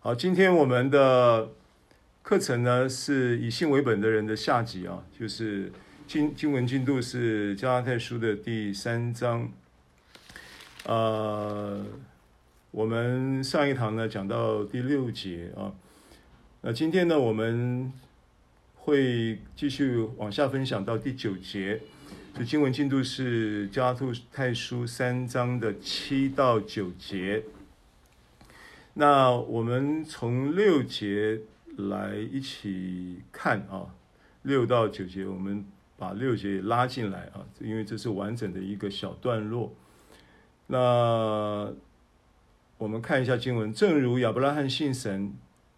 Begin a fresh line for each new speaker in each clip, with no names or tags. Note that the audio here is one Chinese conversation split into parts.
好，今天我们的课程呢是以信为本的人的下集啊，就是经经文进度是加拉太书的第三章。呃，我们上一堂呢讲到第六节啊，那今天呢我们会继续往下分享到第九节。就经文进度是加拉太书三章的七到九节。那我们从六节来一起看啊，六到九节，我们把六节也拉进来啊，因为这是完整的一个小段落。那我们看一下经文，正如亚伯拉罕信神，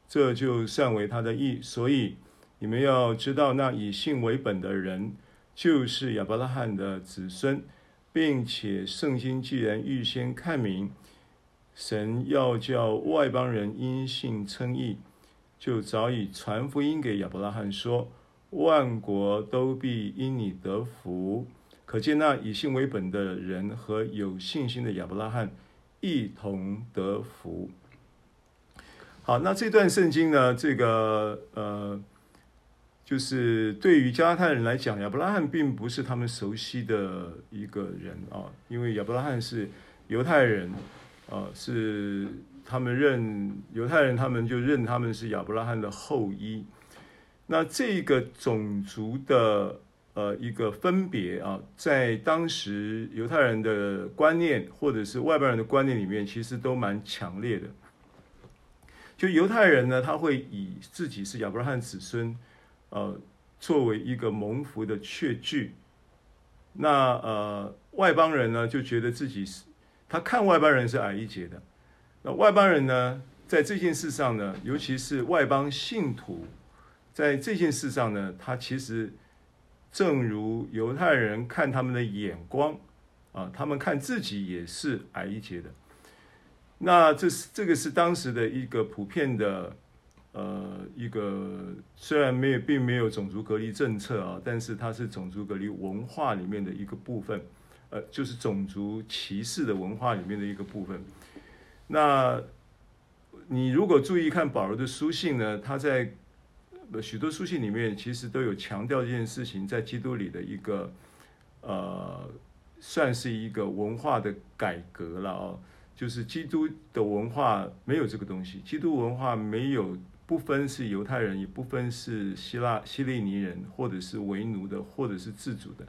这就算为他的义。所以你们要知道，那以信为本的人，就是亚伯拉罕的子孙，并且圣经既然预先看明，神要叫外邦人因信称义，就早已传福音给亚伯拉罕说：万国都必因你得福。可见那以信为本的人和有信心的亚伯拉罕一同得福。好，那这段圣经呢，这个呃。就是对于加拉太人来讲，亚伯拉罕并不是他们熟悉的一个人啊，因为亚伯拉罕是犹太人，啊，是他们认犹太人，他们就认他们是亚伯拉罕的后裔。那这个种族的呃一个分别啊，在当时犹太人的观念或者是外邦人的观念里面，其实都蛮强烈的。就犹太人呢，他会以自己是亚伯拉罕子孙。呃，作为一个蒙福的确据，那呃外邦人呢就觉得自己是，他看外邦人是矮一截的。那外邦人呢，在这件事上呢，尤其是外邦信徒，在这件事上呢，他其实正如犹太人看他们的眼光啊，他们看自己也是矮一截的。那这是这个是当时的一个普遍的。呃，一个虽然没有，并没有种族隔离政策啊，但是它是种族隔离文化里面的一个部分，呃，就是种族歧视的文化里面的一个部分。那你如果注意看保罗的书信呢，他在许多书信里面其实都有强调这件事情，在基督里的一个呃，算是一个文化的改革了啊，就是基督的文化没有这个东西，基督文化没有。不分是犹太人，也不分是希腊希利尼人，或者是为奴的，或者是自主的，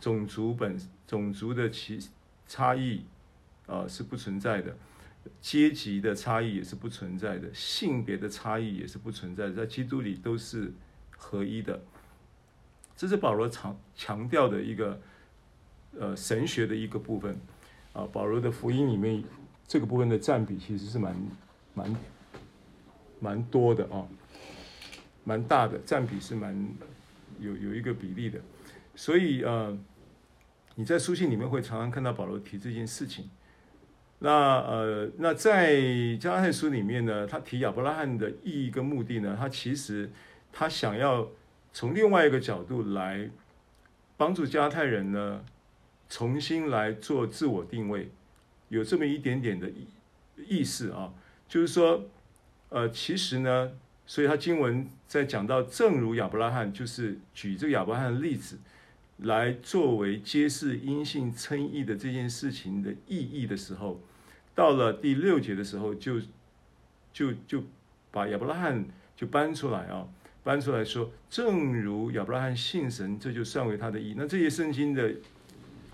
种族本种族的其差异啊、呃、是不存在的，阶级的差异也是不存在的，性别的差异也是不存在的，在基督里都是合一的。这是保罗强强调的一个呃神学的一个部分啊，保罗的福音里面这个部分的占比其实是蛮蛮。蛮多的啊，蛮大的占比是蛮有有一个比例的，所以呃，你在书信里面会常常看到保罗提这件事情。那呃，那在加拉太书里面呢，他提亚伯拉罕的意义跟目的呢，他其实他想要从另外一个角度来帮助加拉太人呢，重新来做自我定位，有这么一点点的意意思啊，就是说。呃，其实呢，所以他经文在讲到，正如亚伯拉罕，就是举这个亚伯拉罕的例子，来作为揭示因信称义的这件事情的意义的时候，到了第六节的时候就，就就就把亚伯拉罕就搬出来啊，搬出来说，正如亚伯拉罕信神，这就算为他的义。那这些圣经的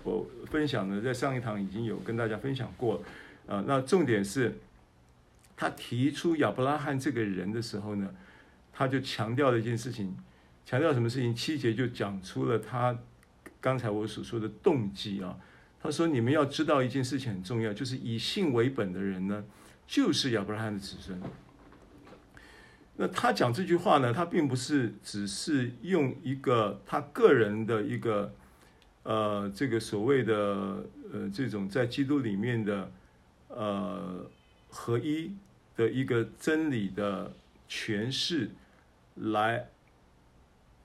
我分享呢，在上一堂已经有跟大家分享过啊，那重点是。他提出亚伯拉罕这个人的时候呢，他就强调了一件事情，强调什么事情？七节就讲出了他刚才我所说的动机啊。他说：“你们要知道一件事情很重要，就是以信为本的人呢，就是亚伯拉罕的子孙。”那他讲这句话呢，他并不是只是用一个他个人的一个呃这个所谓的呃这种在基督里面的呃合一。的一个真理的诠释，来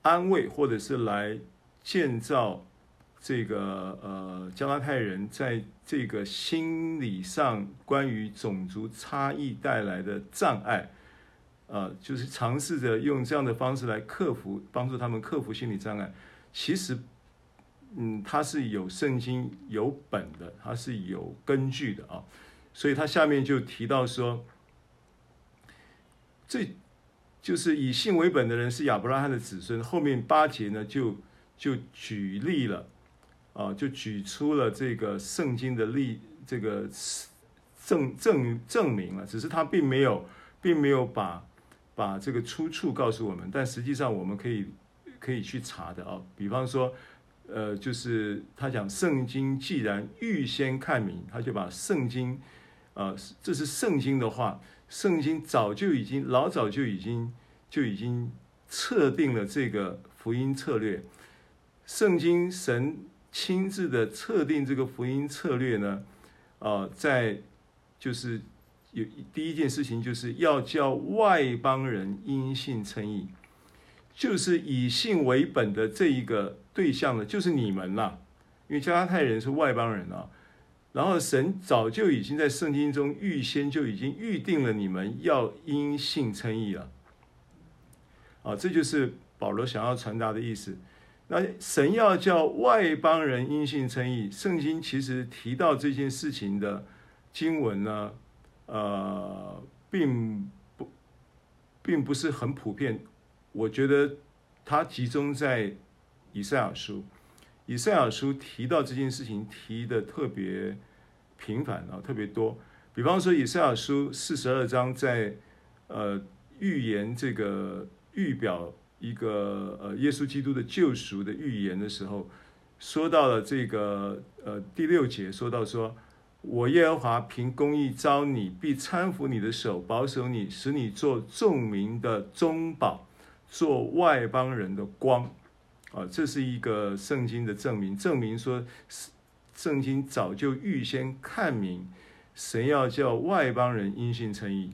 安慰或者是来建造这个呃加拉太人在这个心理上关于种族差异带来的障碍，呃，就是尝试着用这样的方式来克服，帮助他们克服心理障碍。其实，嗯，它是有圣经有本的，它是有根据的啊。所以他下面就提到说，这就是以信为本的人是亚伯拉罕的子孙。后面八节呢，就就举例了。啊，就举出了这个圣经的例，这个证证证明了，只是他并没有，并没有把把这个出处告诉我们，但实际上我们可以可以去查的啊。比方说，呃，就是他讲圣经既然预先看明，他就把圣经，啊，这是圣经的话，圣经早就已经老早就已经就已经测定了这个福音策略，圣经神。亲自的测定这个福音策略呢，啊，在就是有第一件事情，就是要叫外邦人因信称义，就是以信为本的这一个对象呢，就是你们啦，因为加拉太人是外邦人啊，然后神早就已经在圣经中预先就已经预定了你们要因信称义了，啊，这就是保罗想要传达的意思。那神要叫外邦人因信称义，圣经其实提到这件事情的经文呢，呃，并不，并不是很普遍。我觉得它集中在以赛亚书，以赛亚书提到这件事情提的特别频繁啊，特别多。比方说以赛亚书四十二章在呃预言这个预表。一个呃，耶稣基督的救赎的预言的时候，说到了这个呃第六节，说到说，我耶和华凭公义招你，必搀扶你的手，保守你，使你做众民的中保，做外邦人的光。啊，这是一个圣经的证明，证明说圣经早就预先看明，神要叫外邦人因信称义。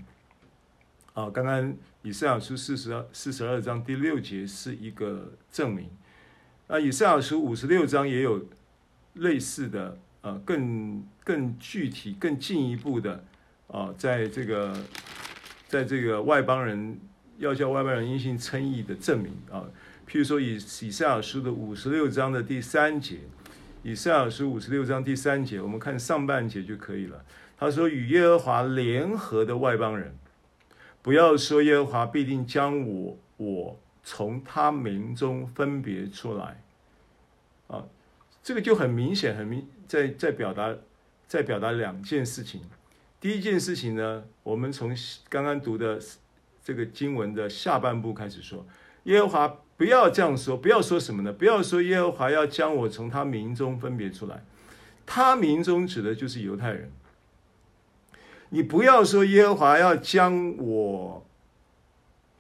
啊，刚刚。以赛亚书四十二四十二章第六节是一个证明，啊，以赛亚书五十六章也有类似的，呃，更更具体、更进一步的，啊，在这个，在这个外邦人要叫外邦人因信称义的证明啊，譬如说以以赛亚书的五十六章的第三节，以赛亚书五十六章第三节，我们看上半节就可以了。他说：“与耶和华联合的外邦人。”不要说耶和华必定将我我从他民中分别出来，啊，这个就很明显，很明在在表达在表达两件事情。第一件事情呢，我们从刚刚读的这个经文的下半部开始说，耶和华不要这样说，不要说什么呢？不要说耶和华要将我从他民中分别出来，他民中指的就是犹太人。你不要说耶和华要将我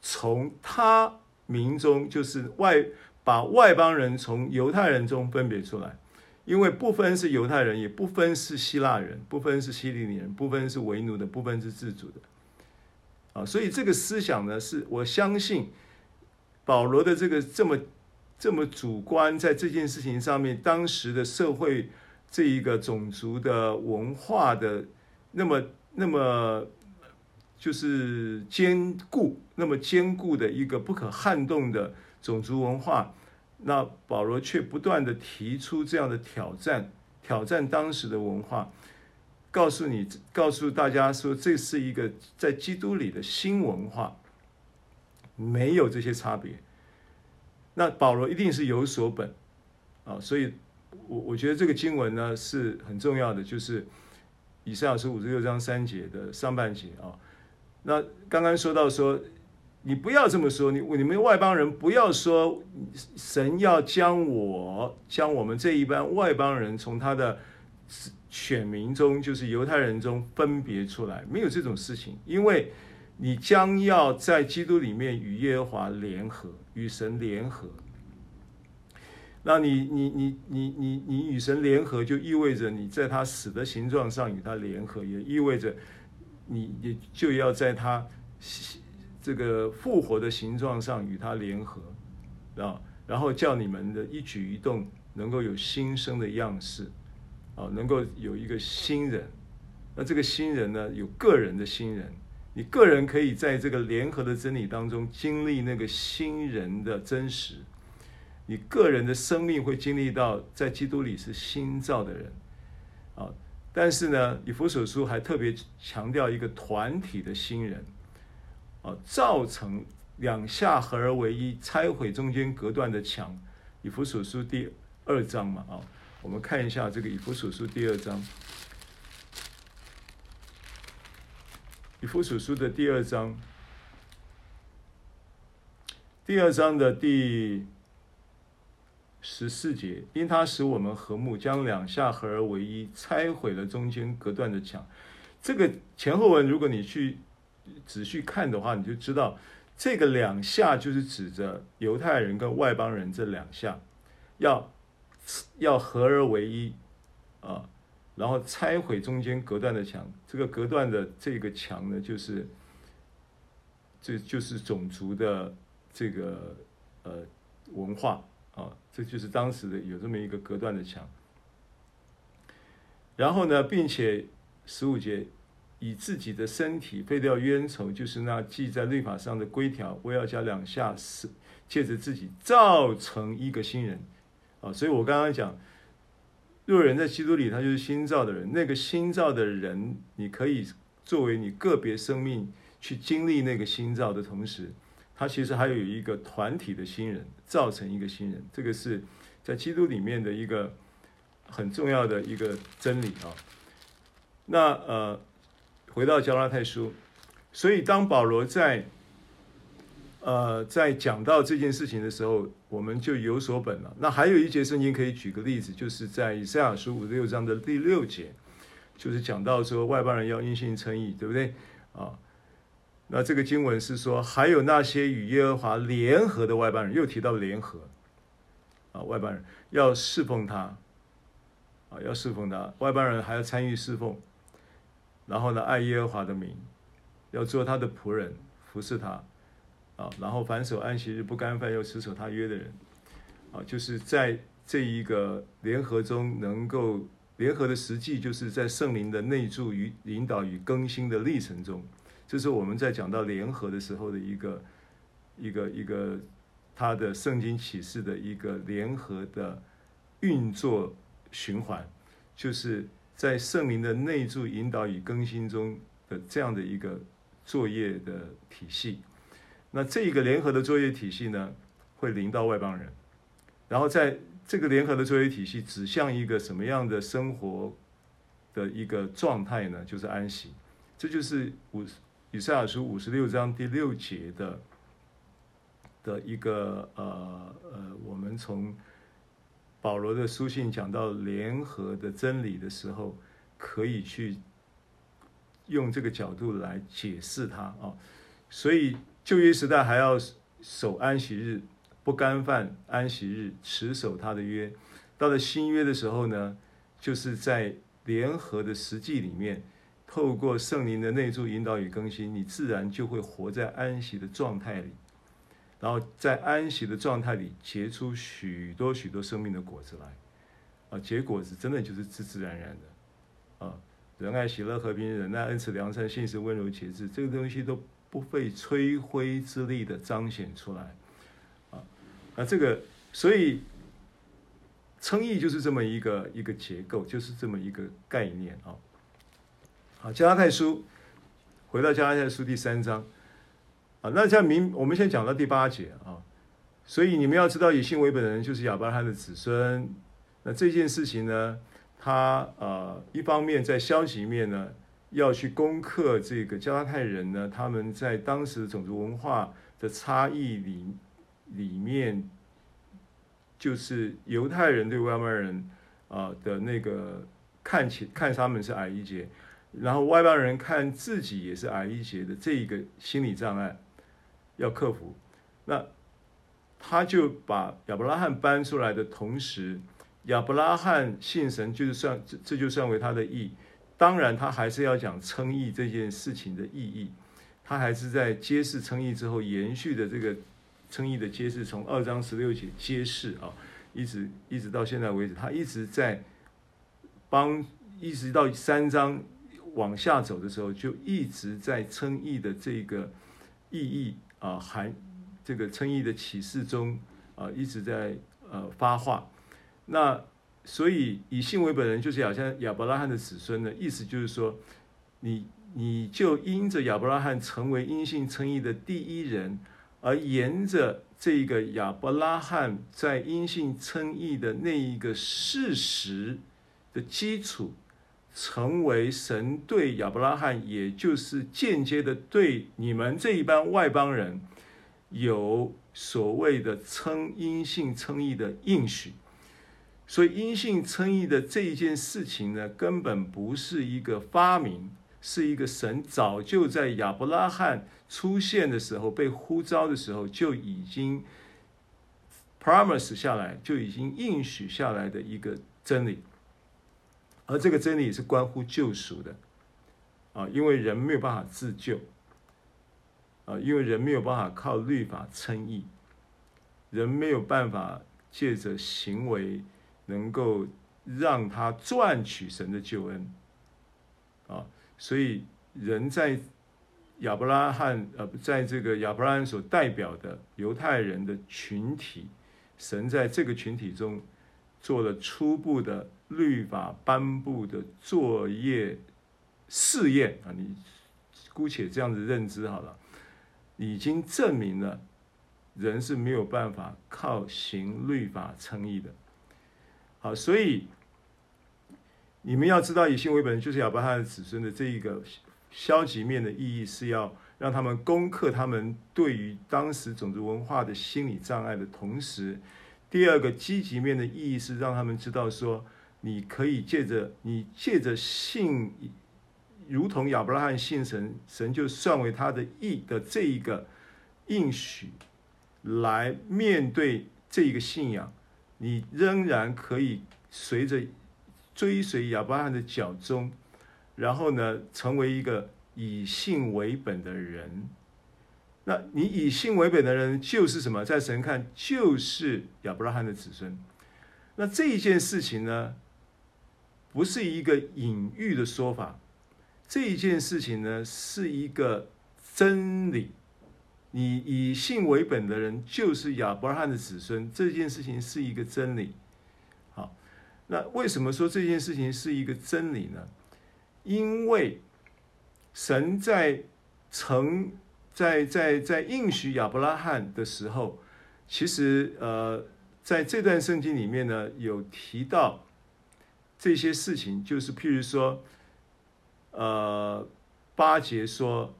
从他民中，就是外把外邦人从犹太人中分别出来，因为不分是犹太人，也不分是希腊人，不分是希利尼人，不分是为奴的，不分是自主的，啊，所以这个思想呢，是我相信保罗的这个这么这么主观，在这件事情上面，当时的社会这一个种族的文化的那么。那么就是坚固，那么坚固的一个不可撼动的种族文化，那保罗却不断地提出这样的挑战，挑战当时的文化，告诉你，告诉大家说，这是一个在基督里的新文化，没有这些差别。那保罗一定是有所本啊，所以我我觉得这个经文呢是很重要的，就是。以赛亚书五十六章三节的上半节啊，那刚刚说到说，你不要这么说，你你们外邦人不要说，神要将我将我们这一班外邦人从他的选民中，就是犹太人中分别出来，没有这种事情，因为你将要在基督里面与耶和华联合，与神联合。那你你你你你你与神联合，就意味着你在他死的形状上与他联合，也意味着你也就要在他这个复活的形状上与他联合啊，然后叫你们的一举一动能够有新生的样式，啊，能够有一个新人。那这个新人呢，有个人的新人，你个人可以在这个联合的真理当中经历那个新人的真实，你个人的生命会经历到在基督里是新造的人，啊，但是呢，以弗所书还特别强调一个团体的新人，啊，造成两下合而为一，拆毁中间隔断的墙。以弗所书第二章嘛，啊，我们看一下这个以弗所书第二章。以弗所书的第二章，第二章的第十四节，因他使我们和睦，将两下合而为一，拆毁了中间隔断的墙。这个前后文，如果你去仔细看的话，你就知道，这个两下就是指着犹太人跟外邦人这两下，要要合而为一啊。然后拆毁中间隔断的墙，这个隔断的这个墙呢，就是这就是种族的这个呃文化啊，这就是当时的有这么一个隔断的墙。然后呢，并且十五节以自己的身体废掉冤仇，就是那记在律法上的规条，我要加两下，是借着自己造成一个新人啊。所以我刚刚讲。若人在基督里，他就是新造的人。那个新造的人，你可以作为你个别生命去经历那个新造的同时，他其实还有一个团体的新人，造成一个新人。这个是在基督里面的一个很重要的一个真理啊。那呃，回到加拉太书，所以当保罗在。呃，在讲到这件事情的时候，我们就有所本了。那还有一节圣经可以举个例子，就是在以赛亚书五六章的第六节，就是讲到说外邦人要因信称义，对不对？啊，那这个经文是说，还有那些与耶和华联合的外邦人，又提到联合，啊，外邦人要侍奉他，啊，要侍奉他，外邦人还要参与侍奉，然后呢，爱耶和华的名，要做他的仆人，服侍他。啊，然后凡守安息日不干犯又持守他约的人，啊，就是在这一个联合中能够联合的实际，就是在圣灵的内住与引导与更新的历程中，这是我们在讲到联合的时候的一个一个一个他的圣经启示的一个联合的运作循环，就是在圣灵的内住引导与更新中的这样的一个作业的体系。那这一个联合的作业体系呢，会临到外邦人，然后在这个联合的作业体系指向一个什么样的生活的一个状态呢？就是安息。这就是五以赛亚书五十六章第六节的的一个呃呃，我们从保罗的书信讲到联合的真理的时候，可以去用这个角度来解释它啊，所以。旧约时代还要守安息日，不干犯安息日，持守他的约。到了新约的时候呢，就是在联合的实际里面，透过圣灵的内住引导与更新，你自然就会活在安息的状态里，然后在安息的状态里结出许多许多生命的果子来。啊，结果子真的就是自自然然的。啊，仁爱、喜乐、和平、忍耐、恩慈、良善、信实、温柔、节制，这个东西都。不费吹灰之力的彰显出来，啊，那这个，所以称义就是这么一个一个结构，就是这么一个概念啊。好，加拉太书，回到加拉太书第三章，啊，那这样明，我们先讲到第八节啊。所以你们要知道，以信为本的人就是亚伯拉罕的子孙。那这件事情呢，他呃，一方面在消极面呢。要去攻克这个加拉太人呢，他们在当时种族文化的差异里里面，就是犹太人对外邦人啊的那个看起看他们是矮一截，然后外邦人看自己也是矮一截的这一个心理障碍要克服。那他就把亚伯拉罕搬出来的同时，亚伯拉罕信神就是算这这就算为他的义。当然，他还是要讲称义这件事情的意义，他还是在揭示称义之后延续的这个称义的揭示，从二章十六节揭示啊，一直一直到现在为止，他一直在帮，一直到三章往下走的时候，就一直在称义的这个意义啊含这个称义的启示中啊一直在呃发话。那所以以信为本人就是好像亚伯拉罕的子孙的意思就是说，你你就因着亚伯拉罕成为因信称义的第一人，而沿着这个亚伯拉罕在因信称义的那一个事实的基础，成为神对亚伯拉罕，也就是间接的对你们这一帮外邦人，有所谓的称阴性称义的应许。所以，阴性称义的这一件事情呢，根本不是一个发明，是一个神早就在亚伯拉罕出现的时候，被呼召的时候就已经 promise 下来，就已经应许下来的一个真理。而这个真理是关乎救赎的，啊，因为人没有办法自救，啊，因为人没有办法靠律法称义，人没有办法借着行为。能够让他赚取神的救恩，啊，所以人在亚伯拉罕呃，在这个亚伯拉罕所代表的犹太人的群体，神在这个群体中做了初步的律法颁布的作业试验啊，你姑且这样子认知好了，已经证明了人是没有办法靠行律法称义的。好，所以你们要知道，以信为本，就是亚伯拉罕的子孙的这一个消极面的意义，是要让他们攻克他们对于当时种族文化的心理障碍的同时，第二个积极面的意义是让他们知道说，你可以借着你借着信，如同亚伯拉罕信神，神就算为他的义的这一个应许，来面对这一个信仰。你仍然可以随着追随亚伯拉罕的脚踪，然后呢，成为一个以信为本的人。那你以信为本的人就是什么？在神看就是亚伯拉罕的子孙。那这一件事情呢，不是一个隐喻的说法，这一件事情呢，是一个真理。你以信为本的人就是亚伯拉罕的子孙，这件事情是一个真理。好，那为什么说这件事情是一个真理呢？因为神在曾在在在应许亚伯拉罕的时候，其实呃，在这段圣经里面呢，有提到这些事情，就是譬如说，呃，八节说。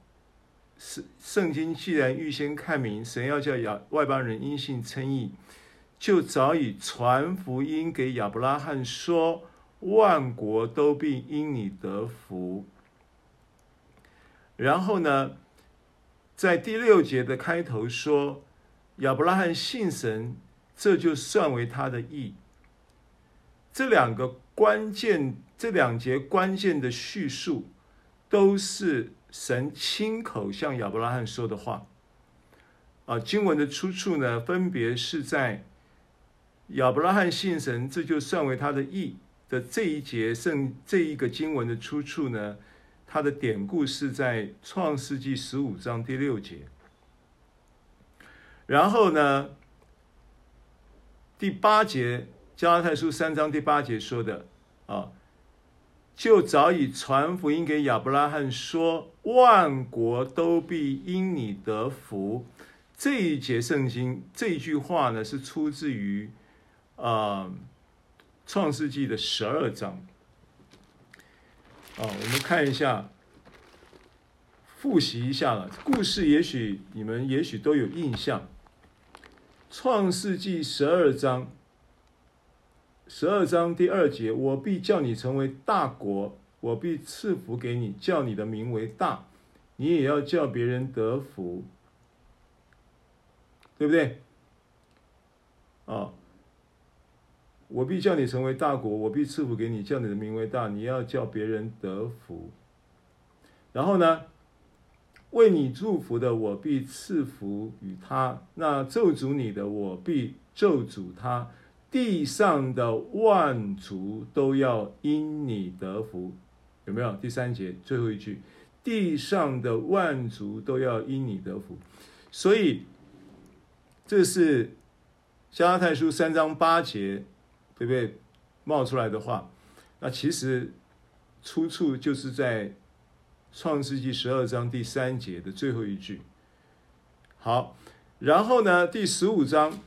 圣圣经既然预先看明，神要叫亚外邦人因信称义，就早已传福音给亚伯拉罕说，万国都必因你得福。然后呢，在第六节的开头说，亚伯拉罕信神，这就算为他的义。这两个关键，这两节关键的叙述，都是。神亲口向亚伯拉罕说的话，啊，经文的出处呢，分别是在亚伯拉罕信神，这就算为他的义的这一节圣这一个经文的出处呢，它的典故是在创世纪十五章第六节，然后呢，第八节加拉太书三章第八节说的啊。就早已传福音给亚伯拉罕说，万国都必因你得福。这一节圣经这一句话呢，是出自于啊创世纪的十二章。啊，我们看一下，复习一下了故事，也许你们也许都有印象。创世纪十二章。十二章第二节，我必叫你成为大国，我必赐福给你，叫你的名为大，你也要叫别人得福，对不对？啊，我必叫你成为大国，我必赐福给你，叫你的名为大，你要叫别人得福。然后呢，为你祝福的，我必赐福与他；那咒诅你的，我必咒诅他。地上的万族都要因你得福，有没有？第三节最后一句，地上的万族都要因你得福，所以这是加拉太书三章八节，对不对？冒出来的话，那其实出处就是在创世纪十二章第三节的最后一句。好，然后呢，第十五章。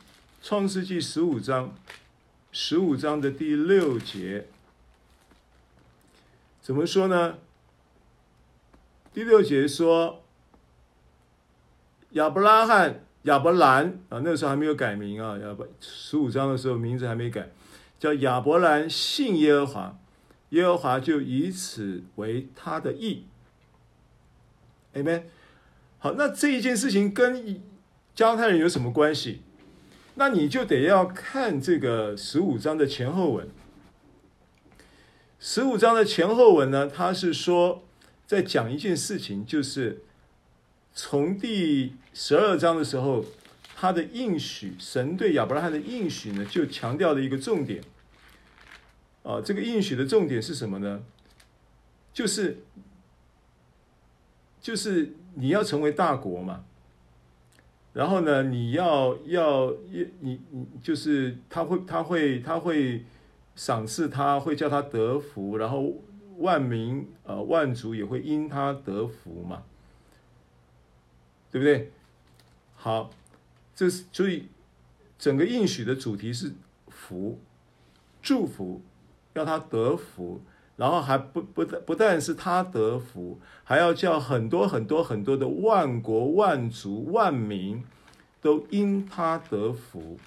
创世纪十五章，十五章的第六节，怎么说呢？第六节说，亚伯拉罕、亚伯兰啊，那个时候还没有改名啊，亚伯十五章的时候名字还没改，叫亚伯兰信耶和华，耶和华就以此为他的义。Amen。好，那这一件事情跟加太人有什么关系？那你就得要看这个十五章的前后文。十五章的前后文呢，它是说在讲一件事情，就是从第十二章的时候，他的应许，神对亚伯拉罕的应许呢，就强调了一个重点。啊，这个应许的重点是什么呢？就是就是你要成为大国嘛。然后呢，你要要你你就是他会他会他会赏赐他，会叫他得福，然后万民呃万族也会因他得福嘛，对不对？好，这是所以整个应许的主题是福，祝福，要他得福。然后还不不不但是他得福，还要叫很多很多很多的万国万族万民都因他得福。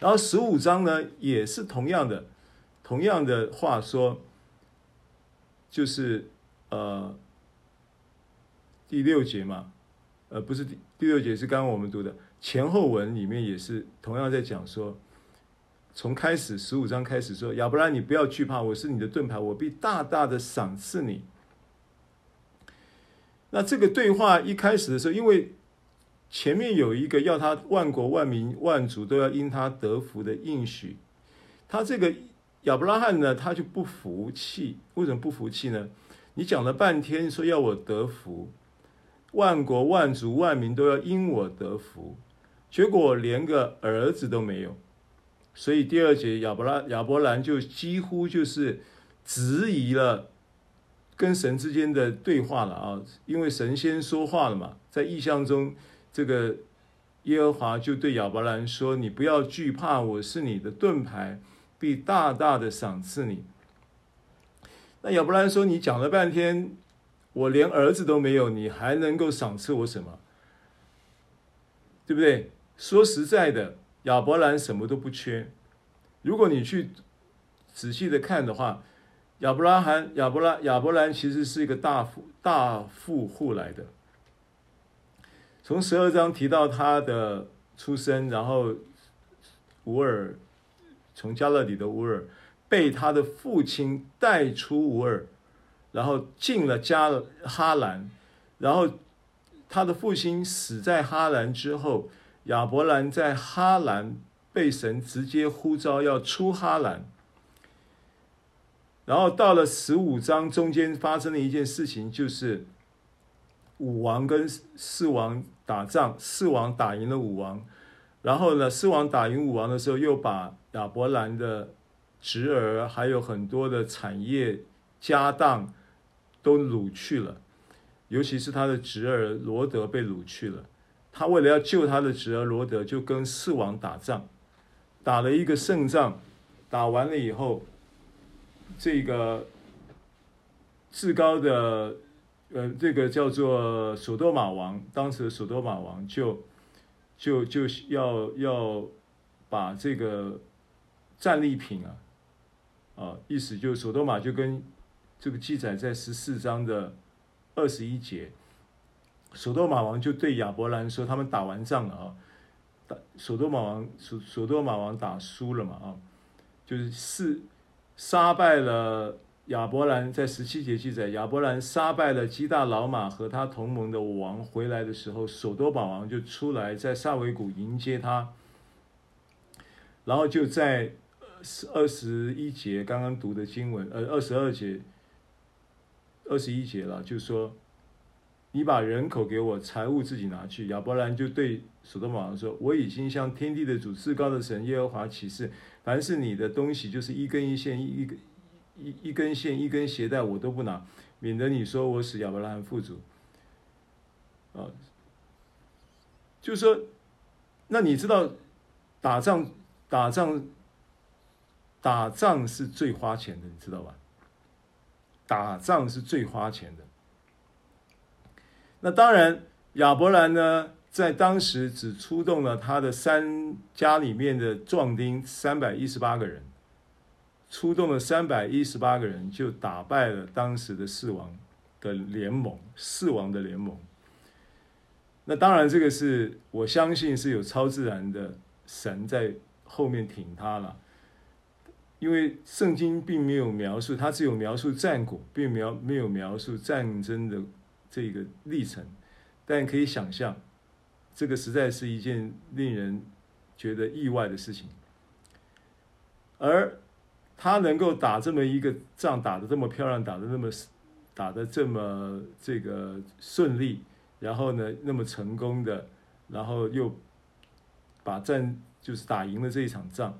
然后十五章呢也是同样的，同样的话说，就是呃第六节嘛，呃不是第第六节是刚刚我们读的前后文里面也是同样在讲说。从开始十五章开始说，亚伯兰，你不要惧怕，我是你的盾牌，我必大大的赏赐你。那这个对话一开始的时候，因为前面有一个要他万国万民万族都要因他得福的应许，他这个亚伯拉罕呢，他就不服气。为什么不服气呢？你讲了半天说要我得福，万国万族万民都要因我得福，结果连个儿子都没有。所以第二节亚伯拉亚伯兰就几乎就是质疑了跟神之间的对话了啊，因为神先说话了嘛，在异象中，这个耶和华就对亚伯兰说：“你不要惧怕，我是你的盾牌，必大大的赏赐你。”那亚伯兰说：“你讲了半天，我连儿子都没有，你还能够赏赐我什么？对不对？说实在的。”亚伯兰什么都不缺。如果你去仔细的看的话，亚伯拉罕、亚伯拉、亚伯兰其实是一个大富大富户来的。从十二章提到他的出生，然后乌尔从加勒底的乌尔被他的父亲带出乌尔，然后进了加哈兰，然后他的父亲死在哈兰之后。亚伯兰在哈兰被神直接呼召要出哈兰，然后到了十五章中间发生了一件事情，就是五王跟四王打仗，四王打赢了五王，然后呢，四王打赢五王的时候，又把亚伯兰的侄儿还有很多的产业家当都掳去了，尤其是他的侄儿罗德被掳去了。他为了要救他的侄儿罗德，就跟四王打仗，打了一个胜仗，打完了以后，这个至高的，呃，这个叫做索多玛王，当时的索多玛王就就就要要把这个战利品啊，啊，意思就是索多玛就跟这个记载在十四章的二十一节。索多玛王就对亚伯兰说：“他们打完仗了啊，打索多玛王索索多玛王打输了嘛啊，就是是杀败了亚伯兰，在十七节记载，亚伯兰杀败了基大老玛和他同盟的王回来的时候，索多玛王就出来在撒维谷迎接他，然后就在二十一节刚刚读的经文，呃，二十二节、二十一节了，就说。你把人口给我，财物自己拿去。亚伯兰就对所多玛王说：“我已经向天地的主、至高的神耶和华起誓，凡是你的东西，就是一根一线、一一根一一根线、一根鞋带，我都不拿，免得你说我使亚伯兰富足。”啊，就是说，那你知道打仗、打仗、打仗是最花钱的，你知道吧？打仗是最花钱的。那当然，亚伯兰呢，在当时只出动了他的三家里面的壮丁三百一十八个人，出动了三百一十八个人，就打败了当时的四王的联盟，四王的联盟。那当然，这个是我相信是有超自然的神在后面挺他了，因为圣经并没有描述，他只有描述战果，并没有没有描述战争的。这个历程，但可以想象，这个实在是一件令人觉得意外的事情。而他能够打这么一个仗，打得这么漂亮，打得那么打得这么这个顺利，然后呢，那么成功的，然后又把战就是打赢了这一场仗，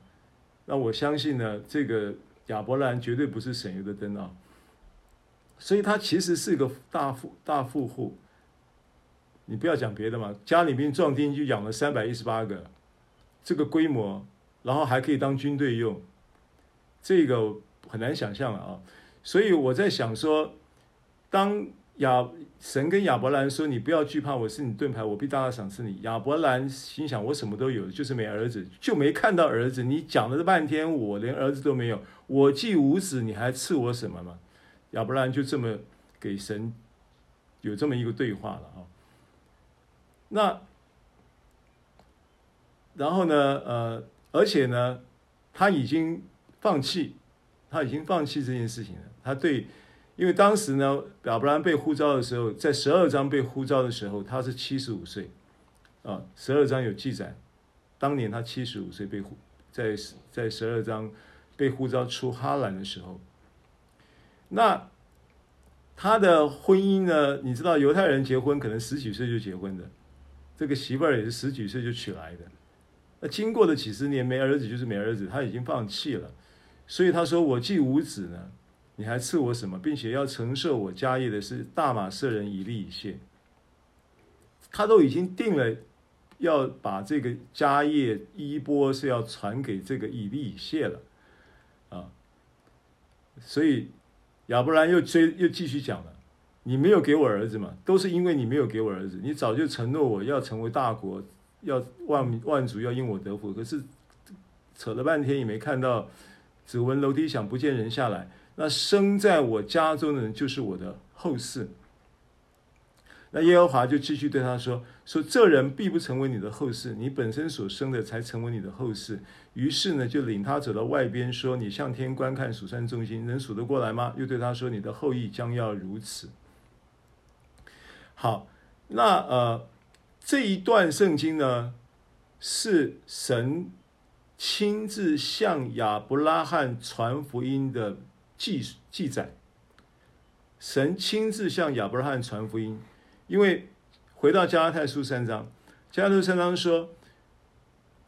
那我相信呢，这个亚伯兰绝对不是省油的灯啊。所以他其实是一个大富大富户，你不要讲别的嘛，家里面壮丁就养了三百一十八个，这个规模，然后还可以当军队用，这个很难想象了啊！所以我在想说，当亚神跟亚伯兰说：“你不要惧怕，我是你盾牌，我必大大赏赐你。”亚伯兰心想：“我什么都有，就是没儿子，就没看到儿子。你讲了这半天，我连儿子都没有，我既无子，你还赐我什么吗？”亚伯兰就这么给神有这么一个对话了啊。那然后呢？呃，而且呢，他已经放弃，他已经放弃这件事情了。他对，因为当时呢，亚伯兰被呼召的时候，在十二章被呼召的时候，他是七十五岁啊。十二章有记载，当年他七十五岁被呼，在在十二章被呼召出哈兰的时候。那他的婚姻呢？你知道犹太人结婚可能十几岁就结婚的，这个媳妇儿也是十几岁就娶来的。那经过了几十年没儿子就是没儿子，他已经放弃了。所以他说：“我既无子呢，你还赐我什么？并且要承受我家业的是大马色人以利以谢。他都已经定了要把这个家业衣钵是要传给这个以利以谢了啊，所以。”亚伯兰又追又继续讲了，你没有给我儿子嘛？都是因为你没有给我儿子。你早就承诺我要成为大国，要万万族要因我得福。可是扯了半天也没看到，只闻楼梯响，不见人下来。那生在我家中的人就是我的后世。那耶和华就继续对他说：“说这人必不成为你的后嗣，你本身所生的才成为你的后嗣。”于是呢，就领他走到外边，说：“你向天观看，数算众星，能数得过来吗？”又对他说：“你的后裔将要如此。”好，那呃，这一段圣经呢，是神亲自向亚伯拉罕传福音的记记载。神亲自向亚伯拉罕传福音。因为回到加拉太书三章，加拉太三章说，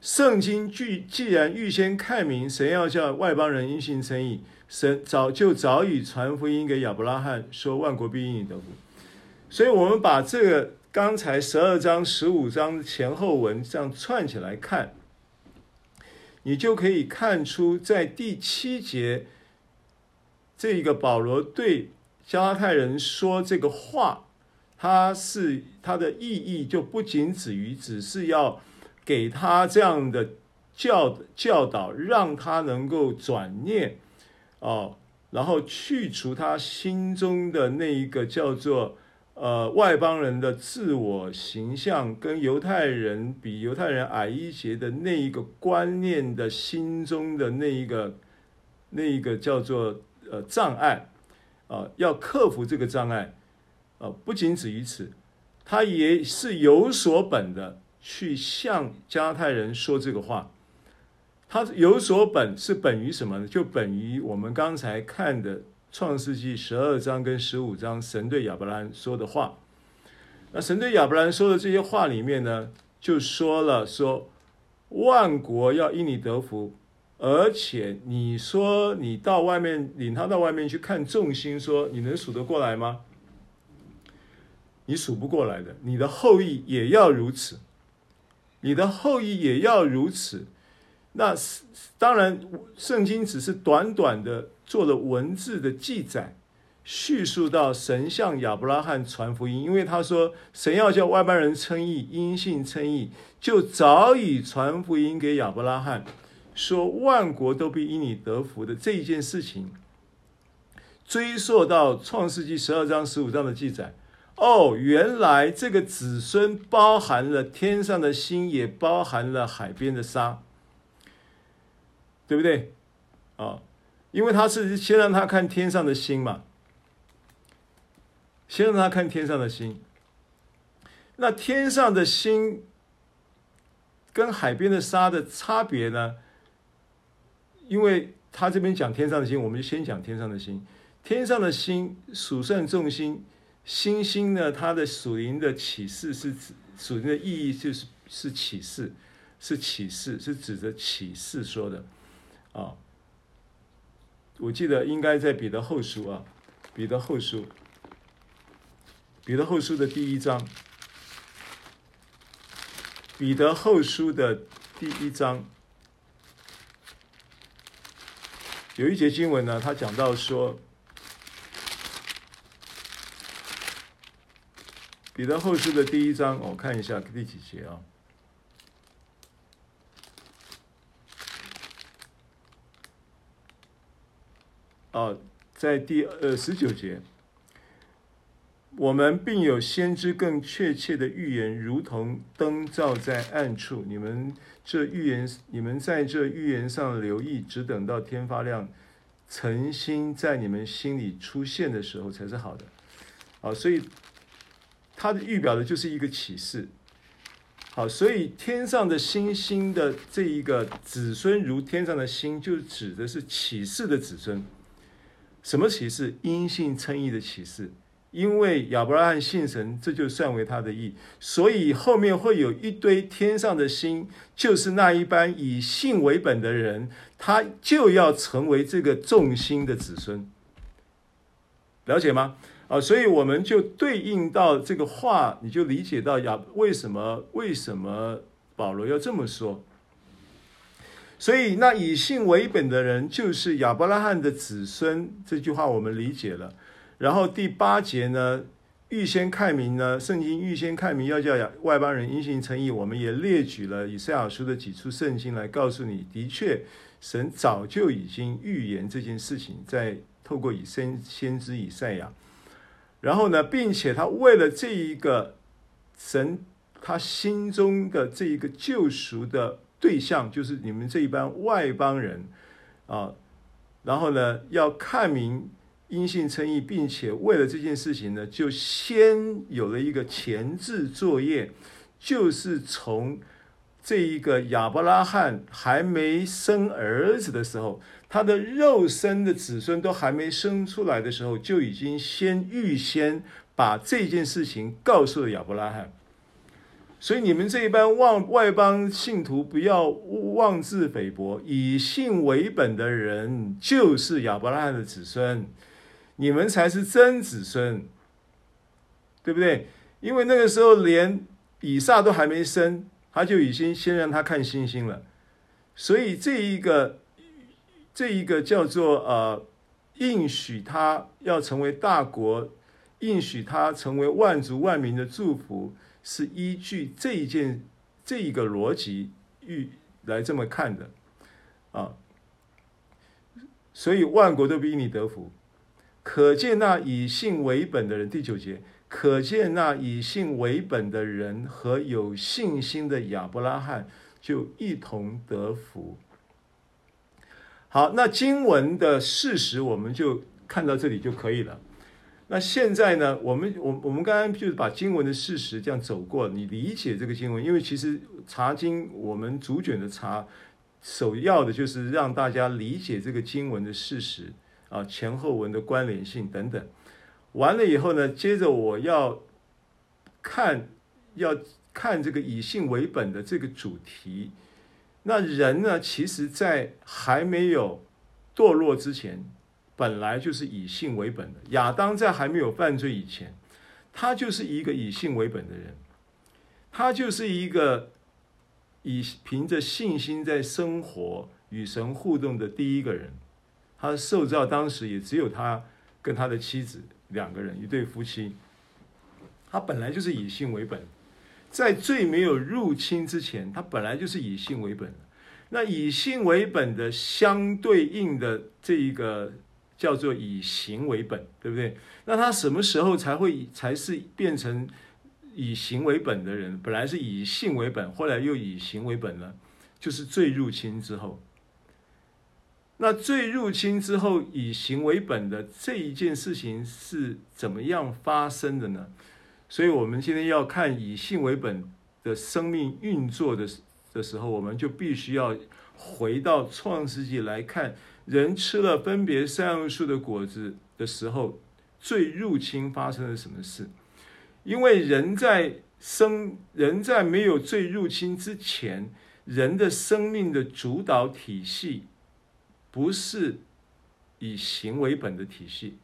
圣经既既然预先看明，神要叫外邦人因信称义，神早就早已传福音给亚伯拉罕，说万国必因你得福。所以，我们把这个刚才十二章、十五章前后文这样串起来看，你就可以看出，在第七节，这个保罗对加拉太人说这个话。他是他的意义就不仅止于只是要给他这样的教教导，让他能够转念哦，然后去除他心中的那一个叫做呃外邦人的自我形象，跟犹太人比犹太人矮一截的那一个观念的心中的那一个那一个叫做呃障碍啊，呃，要克服这个障碍。呃，不仅止于此，他也是有所本的去向加太人说这个话。他有所本是本于什么呢？就本于我们刚才看的创世纪十二章跟十五章，神对亚伯兰说的话。那神对亚伯兰说的这些话里面呢，就说了说万国要因你得福，而且你说你到外面领他到外面去看众星，说你能数得过来吗？你数不过来的，你的后裔也要如此，你的后裔也要如此。那是当然，圣经只是短短的做了文字的记载，叙述到神向亚伯拉罕传福音，因为他说神要叫外邦人称义，因信称义，就早已传福音给亚伯拉罕，说万国都必因你得福的这一件事情，追溯到创世纪十二章十五章的记载。哦，原来这个子孙包含了天上的星，也包含了海边的沙。对不对？啊、哦，因为他是先让他看天上的星嘛，先让他看天上的星。那天上的星跟海边的沙的差别呢？因为他这边讲天上的星，我们就先讲天上的星。天上的星数算众星，星星呢，它的属灵的启示是指属灵的意义就是是启示，是启示，是指着启示说的。啊，我记得应该在彼得后书啊，彼得后书，彼得后书的第一章，彼得后书的第一章，有一节经文呢，他讲到说，彼得后书的第一章，我看一下第几节啊。哦，在第呃十九节，我们并有先知更确切的预言，如同灯照在暗处。你们这预言，你们在这预言上留意，只等到天发亮，晨星在你们心里出现的时候，才是好的。啊，所以它的预表的就是一个启示。好，所以天上的星星的这一个子孙，如天上的星，就指的是启示的子孙。什么启示？因信称义的启示。因为亚伯拉罕信神，这就算为他的义。所以后面会有一堆天上的星，就是那一般以信为本的人，他就要成为这个众星的子孙。了解吗？啊，所以我们就对应到这个话，你就理解到亚为什么为什么保罗要这么说。所以，那以信为本的人就是亚伯拉罕的子孙。这句话我们理解了。然后第八节呢，预先看明呢，圣经预先看明要叫外邦人因信称义。我们也列举了以赛亚书的几处圣经来告诉你，的确，神早就已经预言这件事情，在透过以先先知以赛亚。然后呢，并且他为了这一个神，他心中的这一个救赎的。对象就是你们这一帮外邦人啊，然后呢，要看明因信称义，并且为了这件事情呢，就先有了一个前置作业，就是从这一个亚伯拉罕还没生儿子的时候，他的肉身的子孙都还没生出来的时候，就已经先预先把这件事情告诉了亚伯拉罕。所以你们这一班外外邦信徒不要妄自菲薄，以信为本的人就是亚伯拉罕的子孙，你们才是真子孙，对不对？因为那个时候连以撒都还没生，他就已经先让他看星星了。所以这一个这一个叫做呃，应许他要成为大国，应许他成为万族万民的祝福。是依据这一件这一个逻辑预来这么看的啊，所以万国都必因你得福，可见那以信为本的人，第九节，可见那以信为本的人和有信心的亚伯拉罕就一同得福。好，那经文的事实我们就看到这里就可以了。那现在呢？我们我我们刚刚就是把经文的事实这样走过，你理解这个经文，因为其实查经我们主卷的查首要的就是让大家理解这个经文的事实啊，前后文的关联性等等。完了以后呢，接着我要看，要看这个以信为本的这个主题。那人呢，其实在还没有堕落之前，本来就是以性为本的。亚当在还没有犯罪以前，他就是一个以性为本的人，他就是一个以凭着信心在生活、与神互动的第一个人。他受造当时也只有他跟他的妻子。两个人，一对夫妻，他本来就是以性为本，在罪没有入侵之前，他本来就是以性为本。那以性为本的相对应的这一个叫做以行为本，对不对？那他什么时候才会才是变成以行为本的人？本来是以性为本，后来又以行为本了，就是罪入侵之后。那罪入侵之后，以行为本的这一件事情是怎么样发生的呢？所以，我们今天要看以信为本的生命运作的的时候，我们就必须要回到创世纪来看，人吃了分别善恶树的果子的时候，罪入侵发生了什么事？因为人在生，人在没有罪入侵之前，人的生命的主导体系。不是以行为本的体系，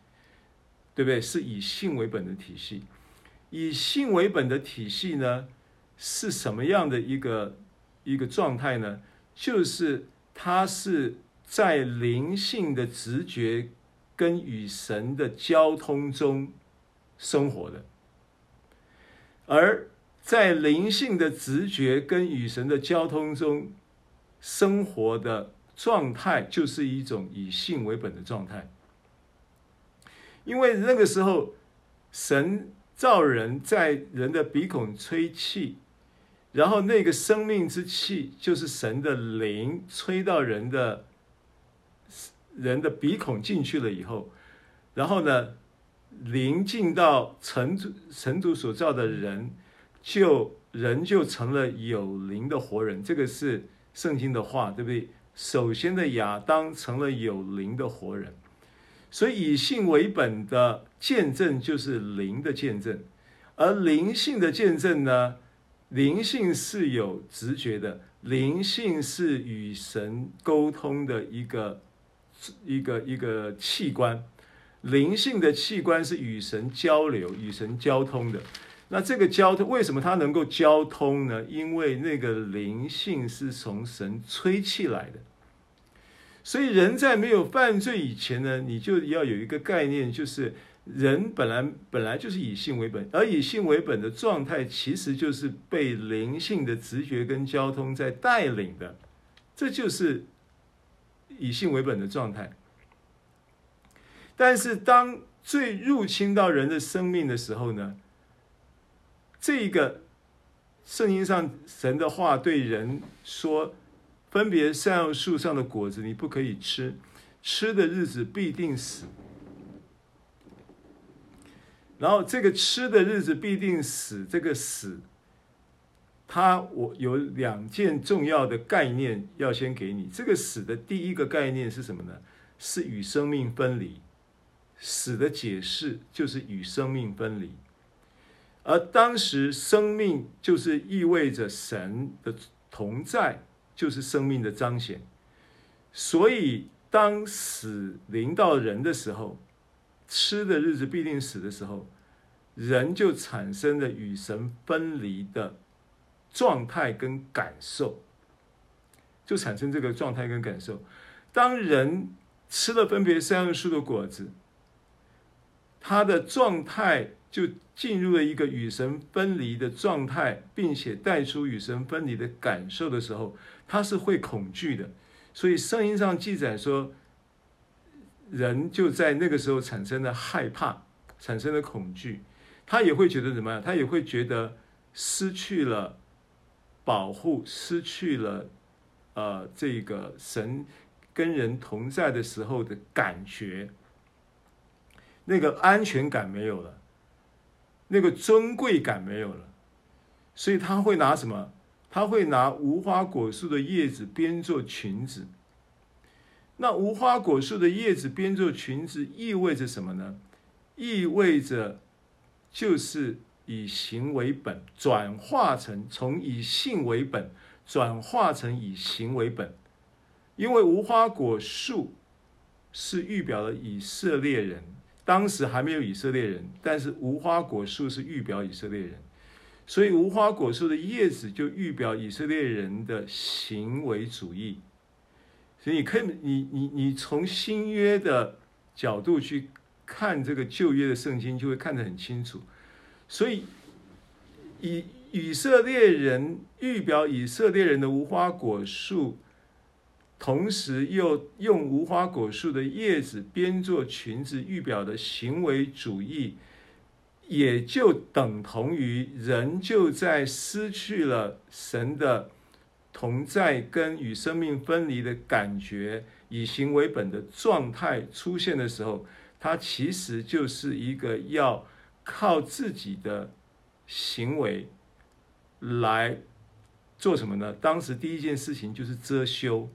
对不对？是以性为本的体系。以信为本的体系呢，是什么样的一个一个状态呢？就是它是在灵性的直觉跟与神的交通中生活的，而在灵性的直觉跟与神的交通中生活的。状态就是一种以信为本的状态，因为那个时候神造人在人的鼻孔吹气，然后那个生命之气就是神的灵吹到人的人的鼻孔进去了以后，然后呢，灵进到神主神主所造的人，就人就成了有灵的活人，这个是圣经的话，对不对？首先的亚当成了有灵的活人，所以以信为本的见证就是灵的见证，而灵性的见证呢，灵性是有直觉的，灵性是与神沟通的一个一个一个器官，灵性的器官是与神交流、与神交通的。那这个交通为什么它能够交通呢？因为那个灵性是从神吹气来的。所以人在没有犯罪以前呢，你就要有一个概念，就是人本来本来就是以性为本，而以性为本的状态，其实就是被灵性的直觉跟交通在带领的，这就是以性为本的状态。但是当罪入侵到人的生命的时候呢，这个圣经上神的话对人说。分别善恶树上的果子，你不可以吃，吃的日子必定死。然后这个吃的日子必定死，这个死，它我有两件重要的概念要先给你。这个死的第一个概念是什么呢？是与生命分离。死的解释就是与生命分离。而当时生命就是意味着神的同在。就是生命的彰显，所以当死临到人的时候，吃的日子必定死的时候，人就产生了与神分离的状态跟感受，就产生这个状态跟感受。当人吃了分别善恶树的果子，他的状态就进入了一个与神分离的状态，并且带出与神分离的感受的时候。他是会恐惧的，所以圣经上记载说，人就在那个时候产生了害怕，产生了恐惧。他也会觉得怎么样？他也会觉得失去了保护，失去了呃这个神跟人同在的时候的感觉，那个安全感没有了，那个尊贵感没有了，所以他会拿什么？他会拿无花果树的叶子编做裙子。那无花果树的叶子编做裙子意味着什么呢？意味着就是以行为本，转化成从以性为本转化成以行为本。因为无花果树是预表了以色列人，当时还没有以色列人，但是无花果树是预表以色列人。所以无花果树的叶子就预表以色列人的行为主义，所以你可以，你你你从新约的角度去看这个旧约的圣经，就会看得很清楚。所以以以色列人预表以色列人的无花果树，同时又用无花果树的叶子编做裙子，预表的行为主义。也就等同于人就在失去了神的同在跟与生命分离的感觉，以行为本的状态出现的时候，它其实就是一个要靠自己的行为来做什么呢？当时第一件事情就是遮羞，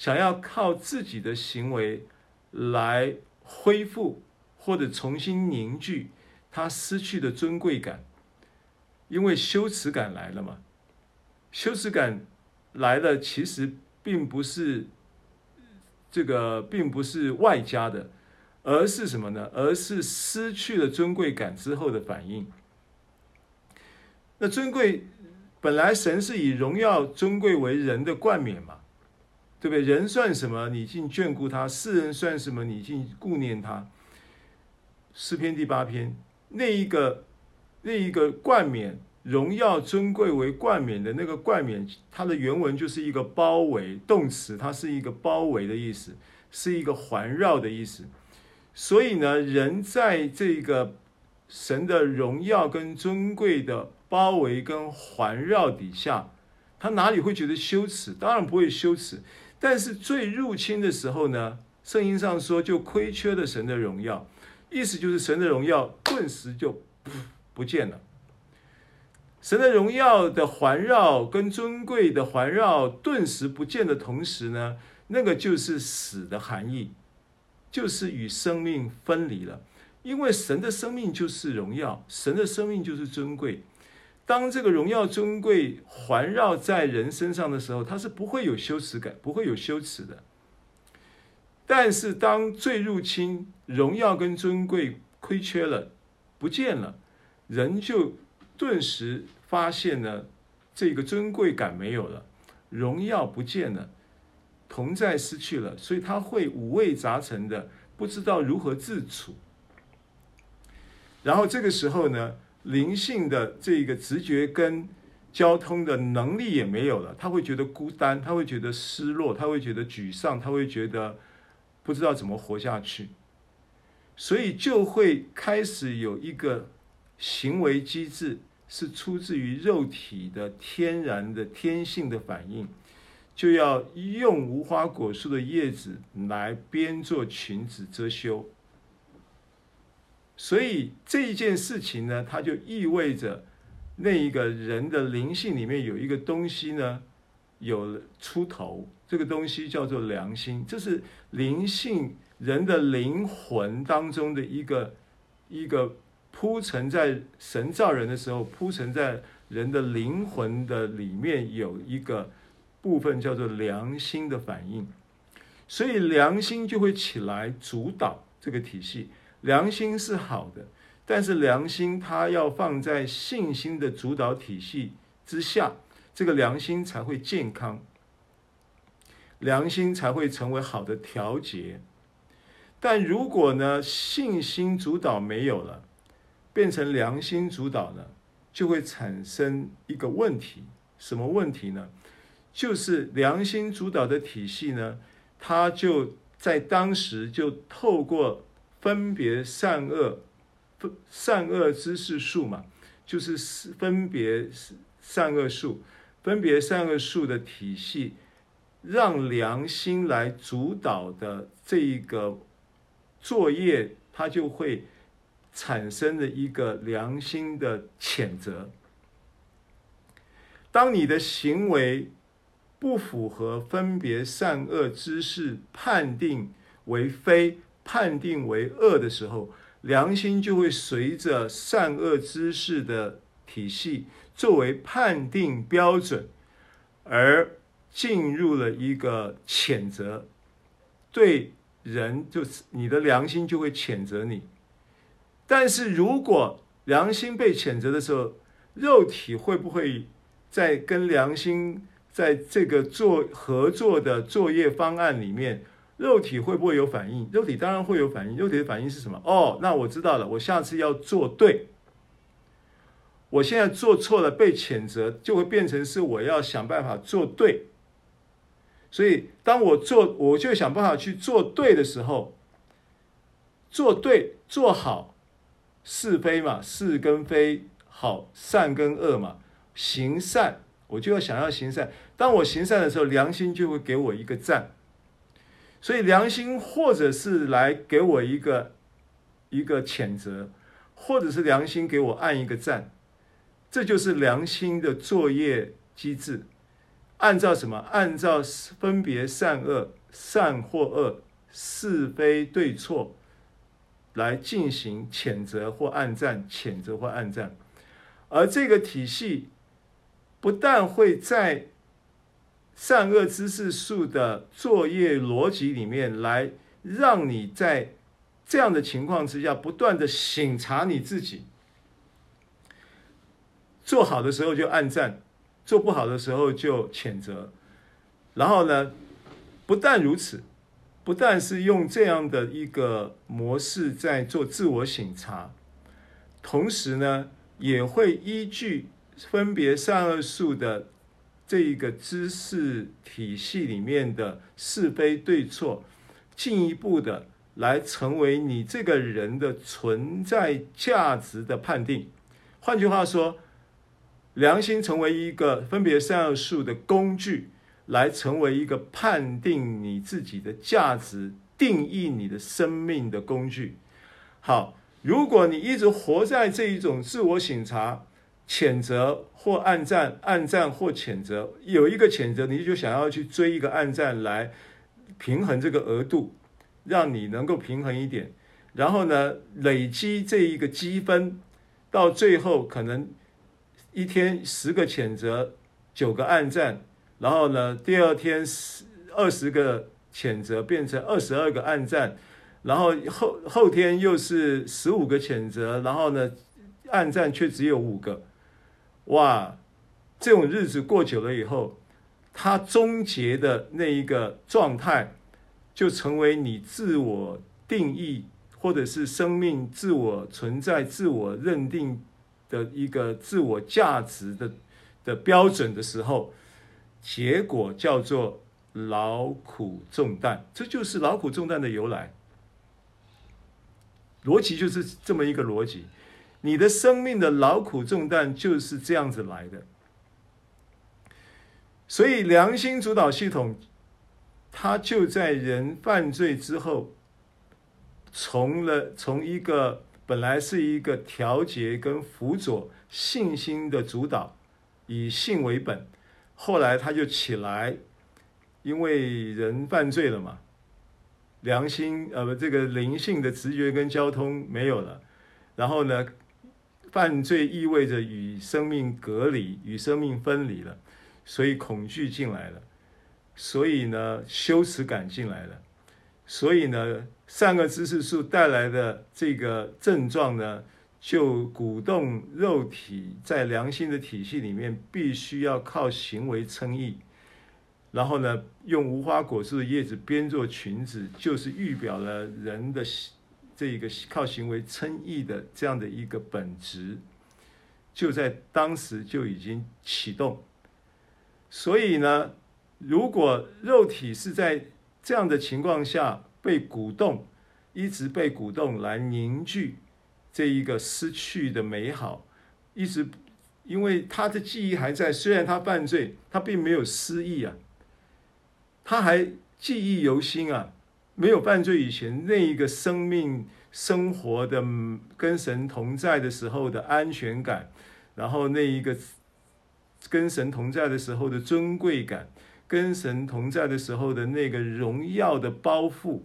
想要靠自己的行为来恢复或者重新凝聚。他失去的尊贵感，因为羞耻感来了嘛。羞耻感来了，其实并不是这个，并不是外加的，而是什么呢？而是失去了尊贵感之后的反应。那尊贵本来神是以荣耀尊贵为人的冠冕嘛，对不对？人算什么？你竟眷顾他；世人算什么？你竟顾念他。诗篇第八篇。那一个，那一个冠冕，荣耀尊贵为冠冕的那个冠冕，它的原文就是一个包围动词，它是一个包围的意思，是一个环绕的意思。所以呢，人在这个神的荣耀跟尊贵的包围跟环绕底下，他哪里会觉得羞耻？当然不会羞耻。但是最入侵的时候呢，圣经上说就亏缺了神的荣耀。意思就是神的荣耀顿时就不见了。神的荣耀的环绕跟尊贵的环绕顿时不见的同时呢，那个就是死的含义，就是与生命分离了。因为神的生命就是荣耀，神的生命就是尊贵。当这个荣耀尊贵环绕在人身上的时候，他是不会有羞耻感，不会有羞耻的。但是当罪入侵，荣耀跟尊贵亏缺了，不见了，人就顿时发现呢这个尊贵感没有了，荣耀不见了，同在失去了，所以他会五味杂陈的，不知道如何自处。然后这个时候呢，灵性的这个直觉跟交通的能力也没有了，他会觉得孤单，他会觉得失落，他会觉得沮丧，他会觉得。不知道怎么活下去，所以就会开始有一个行为机制，是出自于肉体的天然的天性的反应，就要用无花果树的叶子来编做裙子遮羞。所以这一件事情呢，它就意味着那一个人的灵性里面有一个东西呢，有出头。这个东西叫做良心，这是灵性人的灵魂当中的一个一个铺陈在神造人的时候，铺陈在人的灵魂的里面有一个部分叫做良心的反应，所以良心就会起来主导这个体系。良心是好的，但是良心它要放在信心的主导体系之下，这个良心才会健康。良心才会成为好的调节，但如果呢，信心主导没有了，变成良心主导了，就会产生一个问题。什么问题呢？就是良心主导的体系呢，它就在当时就透过分别善恶、分善恶知识数嘛，就是分别善恶数、分别善恶数的体系。让良心来主导的这一个作业，它就会产生了一个良心的谴责。当你的行为不符合分别善恶知识判定为非、判定为恶的时候，良心就会随着善恶知识的体系作为判定标准，而进入了一个谴责，对人就是你的良心就会谴责你。但是如果良心被谴责的时候，肉体会不会在跟良心在这个做合作的作业方案里面，肉体会不会有反应？肉体当然会有反应。肉体的反应是什么？哦，那我知道了，我下次要做对。我现在做错了被谴责，就会变成是我要想办法做对。所以当我做，我就想办法去做对的时候，做对做好。是非嘛，是跟非，好善跟恶嘛，行善，我就要想要行善。当我行善的时候，良心就会给我一个赞。所以良心或者是来给我一个一个谴责，或者是良心给我按一个赞，这就是良心的作业机制。按照什么？按照分别善恶、善或恶、是非对错。来进行谴责或按赞，谴责或按赞，而这个体系不但会在善恶知识树的作业逻辑里面来让你在这样的情况之下不断的省察你自己，做好的时候就按赞，做不好的时候就谴责，然后呢，不但如此。不但是用这样的一个模式在做自我省察，同时呢，也会依据分别善恶树的这一个知识体系里面的是非对错，进一步的来成为你这个人的存在价值的判定。换句话说，良心成为一个分别善恶树的工具。来成为一个判定你自己的价值、定义你的生命的工具。好，如果你一直活在这一种自我省察、谴责或暗赞、暗赞或谴责，有一个谴责，你就想要去追一个暗赞来平衡这个额度，让你能够平衡一点。然后呢，累积这一个积分，到最后可能一天十个谴责，九个暗赞。然后呢，第二天十二十个谴责变成二十二个暗赞，然后后后天又是十五个谴责，然后呢，暗赞却只有五个，哇！这种日子过久了以后，它终结的那一个状态，就成为你自我定义或者是生命自我存在、自我认定的一个自我价值的的标准的时候。结果叫做劳苦重担，这就是劳苦重担的由来。逻辑就是这么一个逻辑，你的生命的劳苦重担就是这样子来的。所以良心主导系统，它就在人犯罪之后，从了从一个本来是一个调节跟辅佐信心的主导，以信为本。后来它就起来，因为人犯罪了嘛，良心呃不这个灵性的直觉跟交通没有了，然后呢，犯罪意味着与生命隔离，与生命分离了，所以恐惧进来了，所以呢羞耻感进来了，所以呢善恶知识树带来的这个症状呢。就鼓动肉体在良心的体系里面，必须要靠行为称义，然后呢，用无花果树的叶子编做裙子，就是预表了人的这一个靠行为称义的这样的一个本质，就在当时就已经启动。所以呢，如果肉体是在这样的情况下被鼓动，一直被鼓动来凝聚。这一个失去的美好，一直因为他的记忆还在，虽然他犯罪，他并没有失忆啊，他还记忆犹新啊。没有犯罪以前，那一个生命生活的跟神同在的时候的安全感，然后那一个跟神同在的时候的尊贵感，跟神同在的时候的那个荣耀的包袱，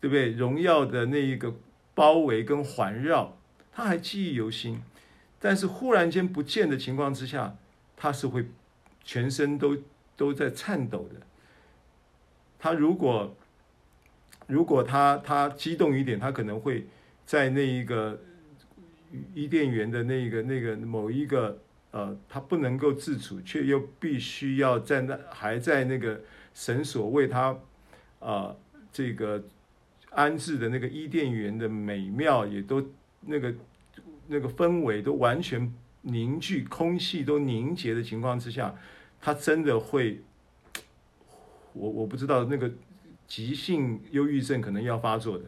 对不对？荣耀的那一个包围跟环绕，他还记忆犹新。但是忽然间不见的情况之下，他是会全身都都在颤抖的。他如果如果他他激动一点，他可能会在那一个伊甸园的那个那个某一个呃，他不能够自处，却又必须要在那还在那个神所为他啊、这个安置的那个伊甸园的美妙，也都那个那个氛围都完全凝聚，空气都凝结的情况之下，他真的会，我我不知道那个。急性忧郁症可能要发作的，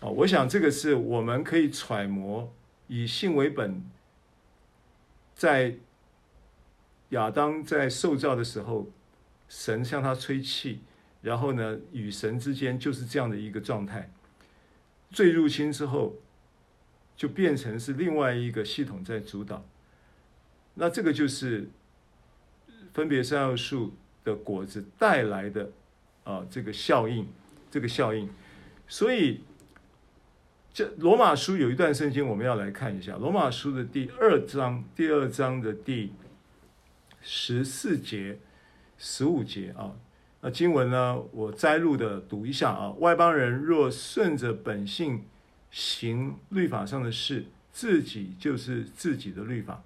啊，我想这个是我们可以揣摩，以信为本，在亚当在受造的时候，神向他吹气，然后呢，与神之间就是这样的一个状态。罪入侵之后，就变成是另外一个系统在主导。那这个就是分别三要素的果子带来的。啊，这个效应，这个效应，所以这罗马书有一段圣经，我们要来看一下。罗马书的第二章，第二章的第十四节、十五节啊，那经文呢，我摘录的读一下啊。外邦人若顺着本性行律法上的事，自己就是自己的律法。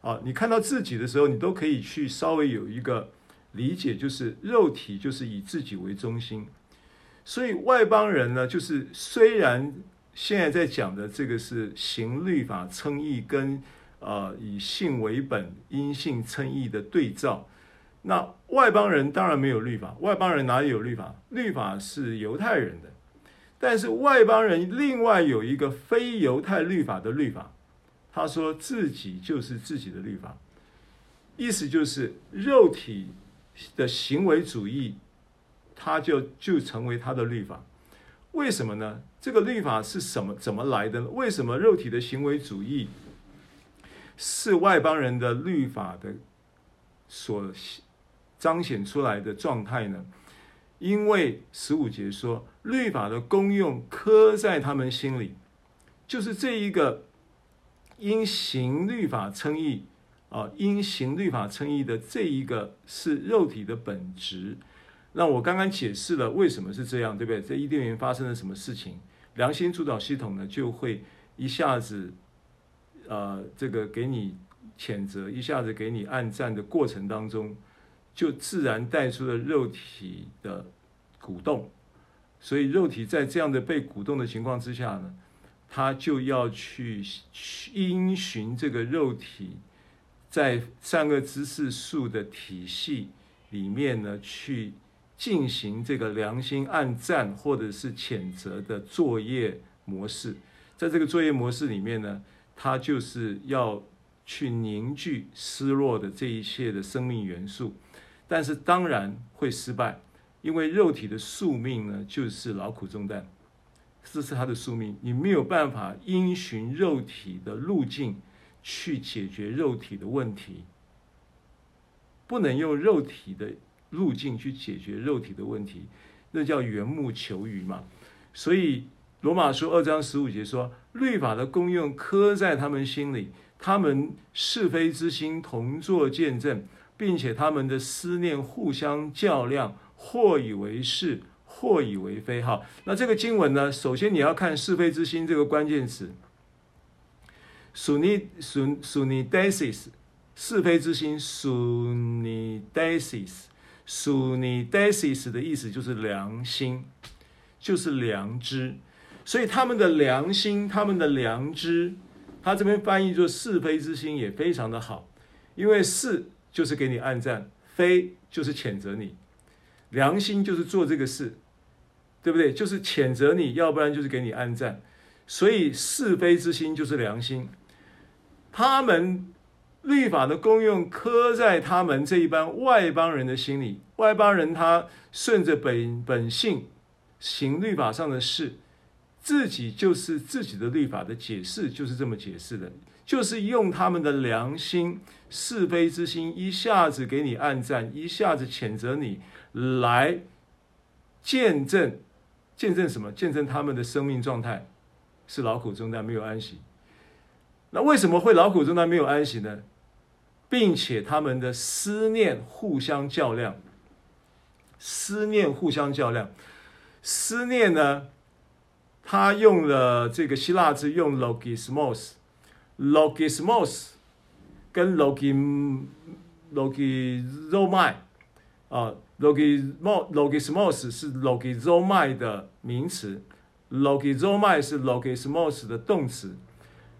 啊，你看到自己的时候，你都可以去稍微有一个。理解就是肉体就是以自己为中心，所以外邦人呢，就是虽然现在在讲的这个是行律法称义跟呃以信为本因信称义的对照，那外邦人当然没有律法，外邦人哪里有律法？律法是犹太人的，但是外邦人另外有一个非犹太律法的律法，他说自己就是自己的律法，意思就是肉体。的行为主义，他就就成为他的律法，为什么呢？这个律法是什么？怎么来的呢？为什么肉体的行为主义是外邦人的律法的所彰显出来的状态呢？因为十五节说，律法的功用刻在他们心里，就是这一个因行律法称义。啊，因行律法称义的这一个是肉体的本质。那我刚刚解释了为什么是这样，对不对？在伊甸园发生了什么事情？良心主导系统呢，就会一下子，呃，这个给你谴责，一下子给你按赞的过程当中，就自然带出了肉体的鼓动。所以肉体在这样的被鼓动的情况之下呢，他就要去因循这个肉体。在善恶知识树的体系里面呢，去进行这个良心暗战或者是谴责的作业模式。在这个作业模式里面呢，它就是要去凝聚失落的这一切的生命元素，但是当然会失败，因为肉体的宿命呢，就是劳苦重担，这是它的宿命，你没有办法因循肉体的路径。去解决肉体的问题，不能用肉体的路径去解决肉体的问题，那叫缘木求鱼嘛。所以罗马书二章十五节说，律法的功用刻在他们心里，他们是非之心同作见证，并且他们的思念互相较量，或以为是，或以为非。哈，那这个经文呢，首先你要看是非之心这个关键词。属你属属你 desis 是非之心，属你 desis 属你 desis 的意思就是良心，就是良知。所以他们的良心，他们的良知，他这边翻译作是非之心也非常的好，因为是就是给你按赞，非就是谴责你，良心就是做这个事，对不对？就是谴责你，要不然就是给你按赞。所以是非之心就是良心。他们律法的功用刻在他们这一般外邦人的心里，外邦人他顺着本本性行律法上的事，自己就是自己的律法的解释，就是这么解释的，就是用他们的良心、是非之心，一下子给你暗赞，一下子谴责你，来见证，见证什么？见证他们的生命状态是劳苦重担，没有安息。那为什么会劳苦重担没有安息呢？并且他们的思念互相较量，思念互相较量，思念呢？他用了这个希腊字，用 logismos，logismos 跟 logim logizomai 啊，logimo logismos 是 logizomai 的名词，logizomai 是 logismos 的动词。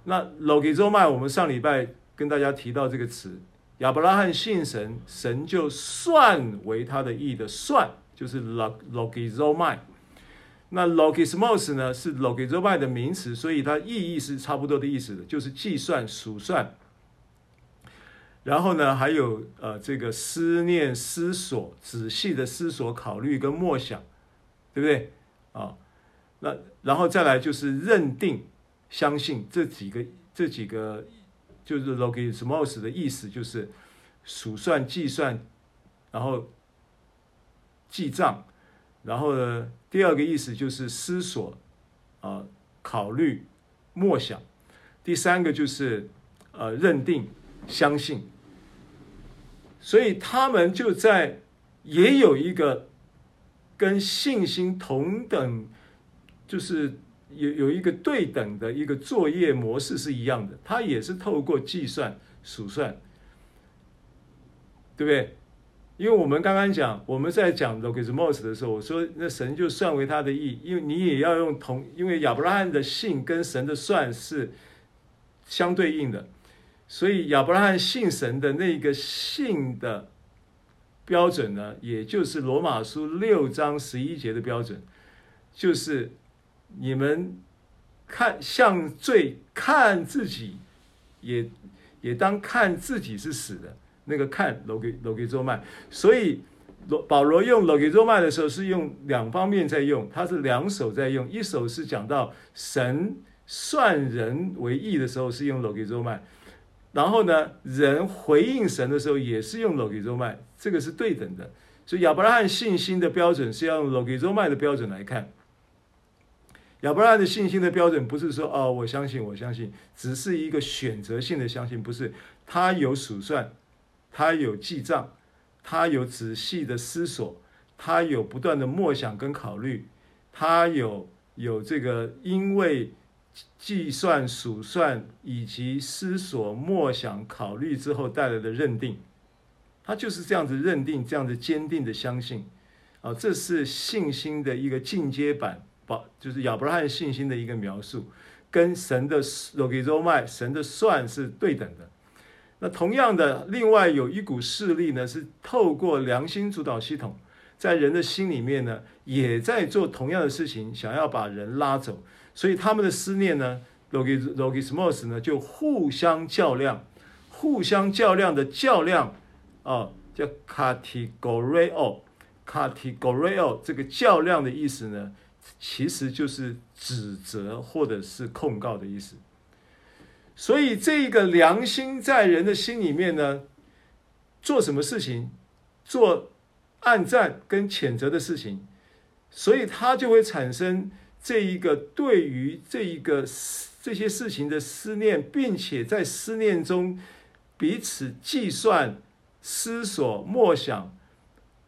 那 logizomai 我们上礼拜跟大家提到这个词，亚伯拉罕信神，神就算为他的义的算，就是 log logizomai。那 logismos 呢是 logizomai 的名词，所以它意义是差不多的意思的，就是计算、数算。然后呢，还有呃这个思念、思索、仔细的思索、考虑跟默想，对不对？啊，那然后再来就是认定。相信这几个，这几个就是 logismos 的意思，就是数算、计算，然后记账，然后呢，第二个意思就是思索，啊、呃，考虑、默想，第三个就是呃认定、相信，所以他们就在也有一个跟信心同等，就是。有有一个对等的一个作业模式是一样的，它也是透过计算、数算，对不对？因为我们刚刚讲，我们在讲 logismos 的时候，我说那神就算为他的义，因为你也要用同，因为亚伯拉罕的信跟神的算是相对应的，所以亚伯拉罕信神的那个信的标准呢，也就是罗马书六章十一节的标准，就是。你们看向罪看自己，也也当看自己是死的。那个看 logizomai，所以罗保罗用 logos 的时候是用两方面在用，他是两手在用，一手是讲到神算人为义的时候是用 Logi Zoma 然后呢，人回应神的时候也是用 Logi Zoma 这个是对等的。所以亚伯拉罕信心的标准是要用 logos 的标准来看。亚伯拉的信心的标准不是说哦，我相信，我相信，只是一个选择性的相信，不是。他有数算，他有记账，他有仔细的思索，他有不断的默想跟考虑，他有有这个因为计算、数算以及思索、默想、考虑之后带来的认定，他就是这样子认定，这样子坚定的相信，啊，这是信心的一个进阶版。就是亚伯拉罕信心的一个描述，跟神的罗基罗迈神的算是对等的。那同样的，另外有一股势力呢，是透过良心主导系统，在人的心里面呢，也在做同样的事情，想要把人拉走。所以他们的思念呢，logis logismos 呢，就互相较量，互相较量的较量啊，叫 kategoreo，kategoreo 这个较量的意思呢。其实就是指责或者是控告的意思，所以这个良心在人的心里面呢，做什么事情，做暗赞跟谴责的事情，所以他就会产生这一个对于这一个这些事情的思念，并且在思念中彼此计算、思索、默想，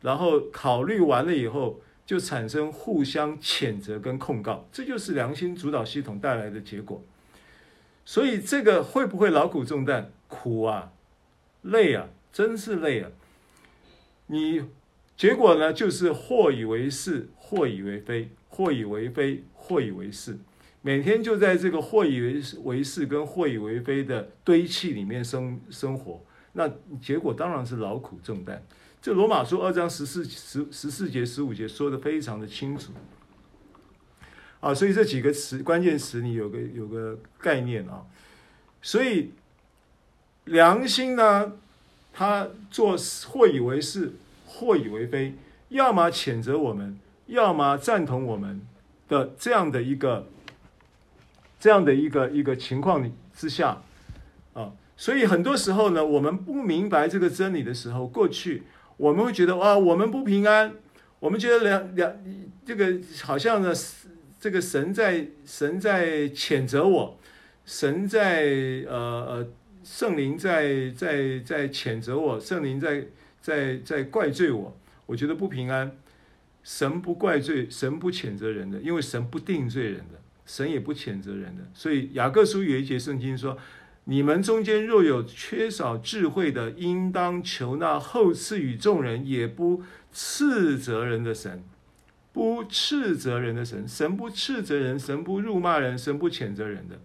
然后考虑完了以后。就产生互相谴责跟控告，这就是良心主导系统带来的结果。所以这个会不会劳苦重担？苦啊，累啊，真是累啊！你结果呢，就是或以为是，或以为非，或以为非，或以为是，每天就在这个或以为为是跟或以为非的堆砌里面生生活，那结果当然是劳苦重担。这罗马书二章十四十十四节十五节说的非常的清楚。啊，所以这几个词关键词你有个有个概念啊，所以良心呢，他做或以为是，或以为非，要么谴责我们，要么赞同我们的这样的一个这样的一个一个情况之下啊，所以很多时候呢，我们不明白这个真理的时候，过去我们会觉得哇，我们不平安，我们觉得两两这个好像呢，这个神在神在谴责我，神在呃呃圣灵在在在谴责我，圣灵在在在怪罪我，我觉得不平安。神不怪罪，神不谴责人的，因为神不定罪人的，神也不谴责人的。所以雅各书有一节圣经说：“你们中间若有缺少智慧的，应当求那厚赐与众人，也不斥责人的神，不斥责人的神，神不斥责人，神不辱骂人，神不谴责人的。”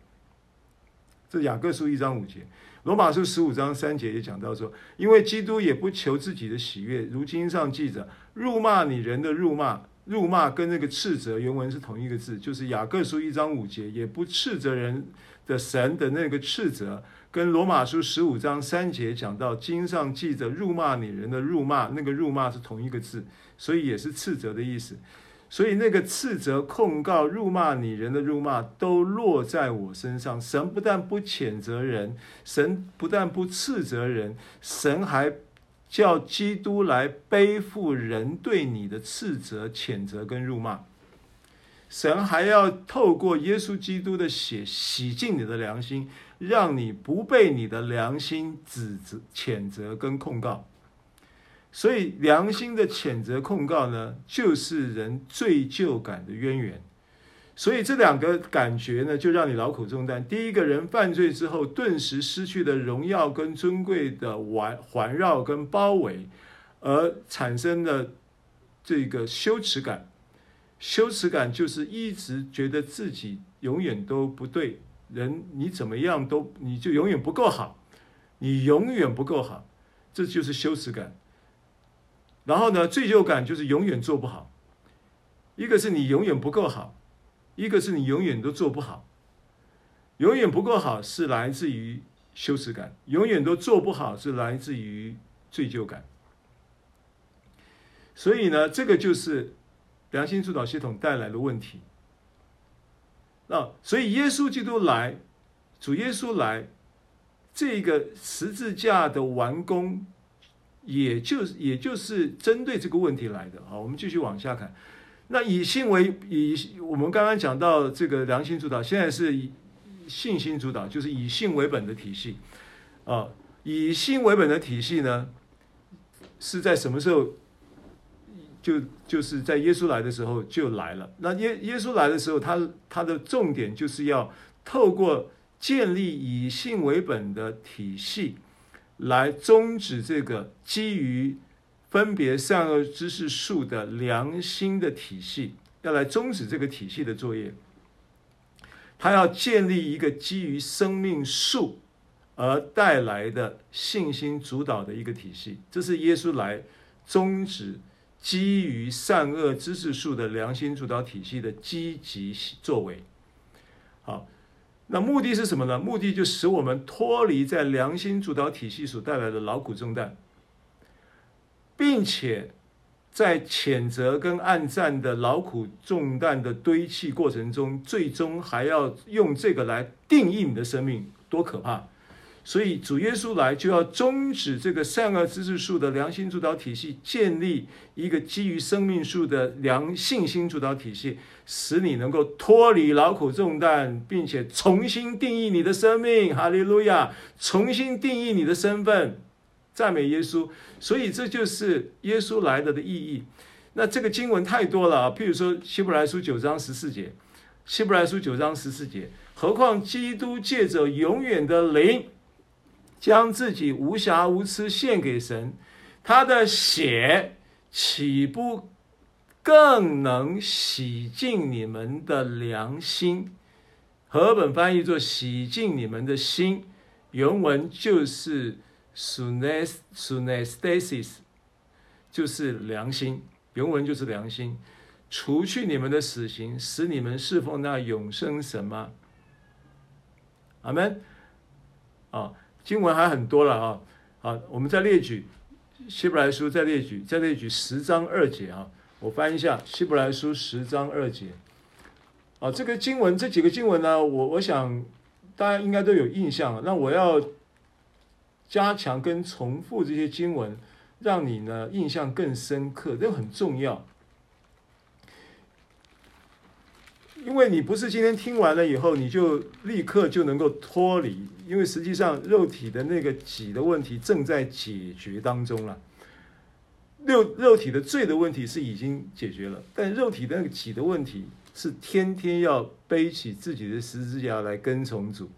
这雅各书一章五节。罗马书十五章三节也讲到说，因为基督也不求自己的喜悦，如经上记着，辱骂你人的辱骂，辱骂跟那个斥责原文是同一个字，就是雅各书一章五节，也不斥责人的神的那个斥责，跟罗马书十五章三节讲到经上记着辱骂你人的辱骂，那个辱骂是同一个字，所以也是斥责的意思。所以那个斥责、控告、辱骂你人的辱骂，都落在我身上。神不但不谴责人，神不但不斥责人，神还叫基督来背负人对你的斥责、谴责跟辱骂。神还要透过耶稣基督的血洗净你的良心，让你不被你的良心指责、谴责跟控告。所以，良心的谴责控告呢，就是人罪疚感的渊源。所以，这两个感觉呢，就让你劳苦重担。第一个人犯罪之后，顿时失去了荣耀跟尊贵的环环绕跟包围，而产生的这个羞耻感。羞耻感就是一直觉得自己永远都不对，人你怎么样都你就永远不够好，你永远不够好，这就是羞耻感。然后呢，罪疚感就是永远做不好，一个是你永远不够好，一个是你永远都做不好。永远不够好是来自于羞耻感，永远都做不好是来自于罪疚感。所以呢，这个就是良心主导系统带来的问题。那所以耶稣基督来，主耶稣来，这个十字架的完工。也就是，也就是针对这个问题来的。好，我们继续往下看。那以信为以，我们刚刚讲到这个良心主导，现在是以信心主导，就是以信为本的体系。啊，以信为本的体系呢，是在什么时候？就就是在耶稣来的时候就来了。那耶耶稣来的时候，他他的重点就是要透过建立以信为本的体系。来终止这个基于分别善恶知识树的良心的体系，要来终止这个体系的作业。他要建立一个基于生命树而带来的信心主导的一个体系，这是耶稣来终止基于善恶知识树的良心主导体系的积极作为。好。那目的是什么呢？目的就使我们脱离在良心主导体系所带来的劳苦重担，并且在谴责跟暗赞的劳苦重担的堆砌过程中，最终还要用这个来定义你的生命，多可怕！所以主耶稣来就要终止这个善恶知识树的良心主导体系，建立一个基于生命树的良信心主导体系，使你能够脱离劳苦重担，并且重新定义你的生命。哈利路亚！重新定义你的身份，赞美耶稣。所以这就是耶稣来了的意义。那这个经文太多了啊，譬如说希伯来书九章十四节，希伯来书九章十四节，何况基督借着永远的灵。将自己无瑕无疵献给神，他的血岂不更能洗净你们的良心？和本翻译作“洗净你们的心”，原文就是 “sunesthesis”，就是良心。原文就是良心，除去你们的死刑，使你们侍奉那永生神吗？阿门。啊。经文还很多了啊，好，我们再列举希伯来书，再列举，再列举十章二节啊，我翻一下希伯来书十章二节，啊，这个经文这几个经文呢，我我想大家应该都有印象，那我要加强跟重复这些经文，让你呢印象更深刻，这很重要。因为你不是今天听完了以后，你就立刻就能够脱离，因为实际上肉体的那个己的问题正在解决当中了。肉肉体的罪的问题是已经解决了，但肉体的那个己的问题是天天要背起自己的十字架来跟从主，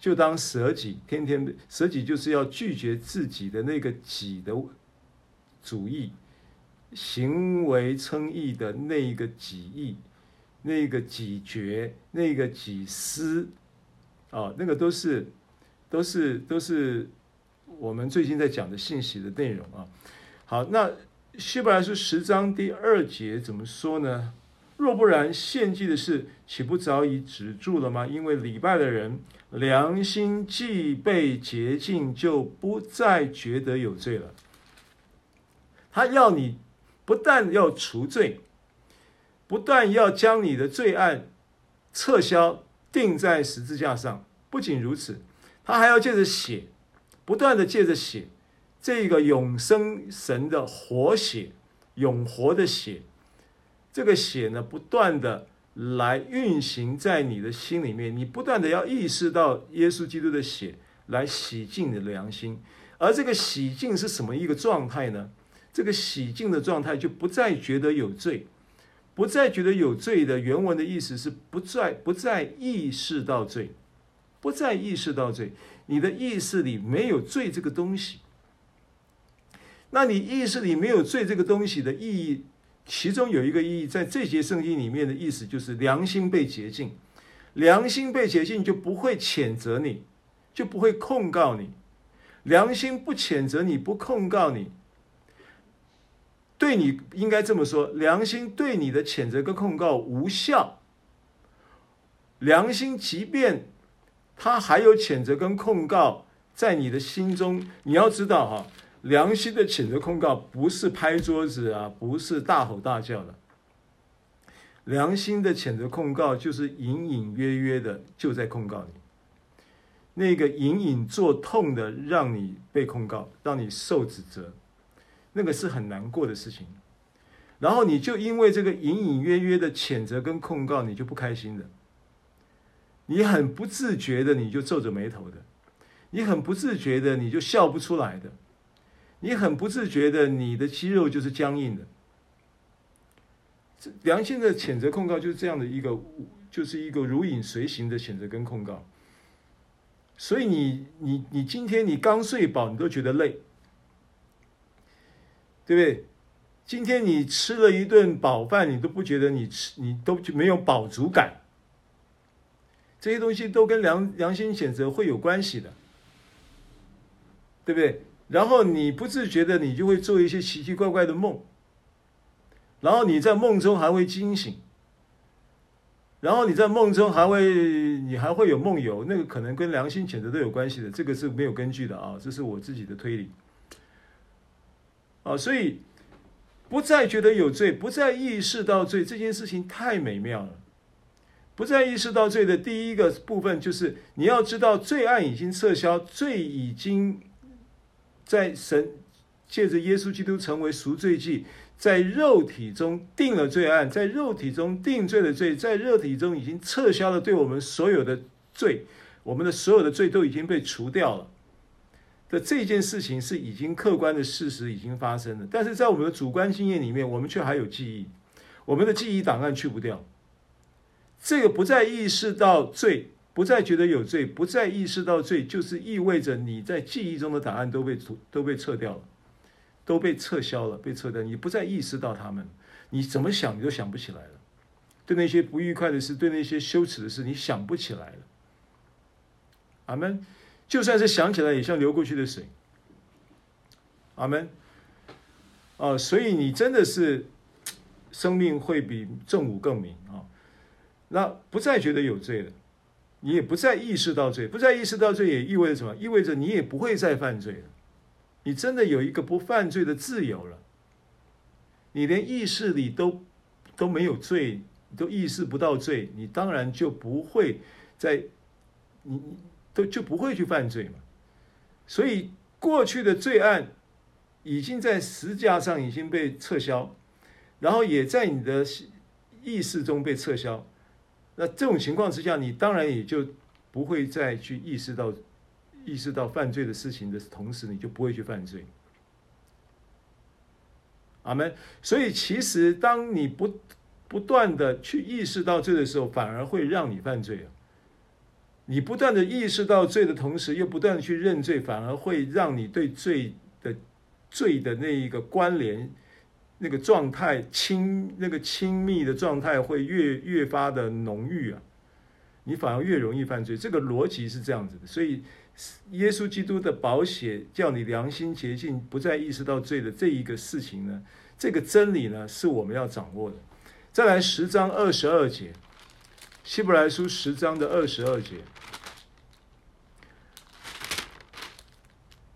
就当舍己，天天舍己就是要拒绝自己的那个己的主义，行为称义的那一个己意。那个己觉，那个己思，啊，那个都是，都是，都是我们最近在讲的信息的内容啊。好，那希伯来书十章第二节怎么说呢？若不然，献祭的事岂不早已止住了吗？因为礼拜的人良心既被洁净，就不再觉得有罪了。他要你不但要除罪。不但要将你的罪案撤销，钉在十字架上。不仅如此，他还要借着血，不断的借着血，这个永生神的活血，永活的血，这个血呢，不断的来运行在你的心里面。你不断的要意识到耶稣基督的血来洗净你的良心。而这个洗净是什么一个状态呢？这个洗净的状态就不再觉得有罪。不再觉得有罪的原文的意思是不再不再意识到罪，不再意识到罪。你的意识里没有罪这个东西，那你意识里没有罪这个东西的意义，其中有一个意义，在这节圣经里面的意思就是良心被洁净，良心被洁净就不会谴责你，就不会控告你，良心不谴责你，不控告你。对你应该这么说，良心对你的谴责跟控告无效。良心即便他还有谴责跟控告在你的心中，你要知道哈，良心的谴责控告不是拍桌子啊，不是大吼大叫的。良心的谴责控告就是隐隐约约的就在控告你，那个隐隐作痛的让你被控告，让你受指责。那个是很难过的事情，然后你就因为这个隐隐约约的谴责跟控告，你就不开心的，你很不自觉的你就皱着眉头的，你很不自觉的你就笑不出来的，你很不自觉的你的肌肉就是僵硬的。良心的谴责控告就是这样的一个，就是一个如影随形的谴责跟控告。所以你你你今天你刚睡饱，你都觉得累。对不对？今天你吃了一顿饱饭，你都不觉得你吃，你都没有饱足感。这些东西都跟良良心谴责会有关系的，对不对？然后你不自觉的，你就会做一些奇奇怪怪的梦，然后你在梦中还会惊醒，然后你在梦中还会，你还会有梦游，那个可能跟良心谴责都有关系的，这个是没有根据的啊，这是我自己的推理。啊，所以不再觉得有罪，不再意识到罪这件事情太美妙了。不再意识到罪的第一个部分，就是你要知道罪案已经撤销，罪已经在神借着耶稣基督成为赎罪祭，在肉体中定了罪案，在肉体中定罪的罪，在肉体中已经撤销了对我们所有的罪，我们的所有的罪都已经被除掉了。这件事情是已经客观的事实已经发生了，但是在我们的主观经验里面，我们却还有记忆，我们的记忆档案去不掉。这个不再意识到罪，不再觉得有罪，不再意识到罪，就是意味着你在记忆中的档案都被都被撤掉了，都被撤销了，被撤掉。你不再意识到他们，你怎么想你都想不起来了。对那些不愉快的事，对那些羞耻的事，你想不起来了。阿门。就算是想起来，也像流过去的水。阿门。啊，所以你真的是生命会比正午更明啊。那不再觉得有罪了，你也不再意识到罪，不再意识到罪也意味着什么？意味着你也不会再犯罪了。你真的有一个不犯罪的自由了。你连意识里都都没有罪，都意识不到罪，你当然就不会再你。都就不会去犯罪嘛，所以过去的罪案已经在十字架上已经被撤销，然后也在你的意识中被撤销。那这种情况之下，你当然也就不会再去意识到意识到犯罪的事情的同时，你就不会去犯罪。阿门。所以其实当你不不断的去意识到罪的时候，反而会让你犯罪啊。你不断的意识到罪的同时，又不断的去认罪，反而会让你对罪的罪的那一个关联、那个状态亲、那个亲密的状态会越越发的浓郁啊！你反而越容易犯罪。这个逻辑是这样子的。所以，耶稣基督的宝血叫你良心洁净，不再意识到罪的这一个事情呢，这个真理呢，是我们要掌握的。再来十章二十二节。希伯来书十章的二十二节，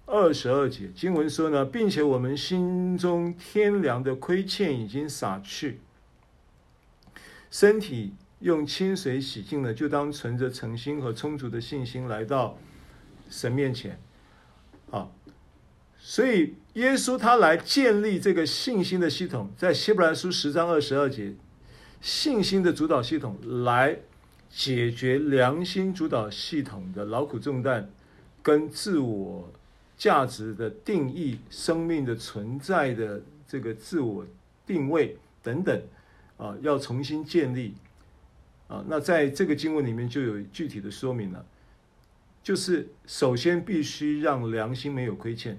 二十二节经文说呢，并且我们心中天良的亏欠已经洒去，身体用清水洗净了，就当存着诚心和充足的信心来到神面前。啊，所以耶稣他来建立这个信心的系统，在希伯来书十章二十二节。信心的主导系统来解决良心主导系统的劳苦重担，跟自我价值的定义、生命的存在的这个自我定位等等，啊，要重新建立，啊，那在这个经文里面就有具体的说明了，就是首先必须让良心没有亏欠，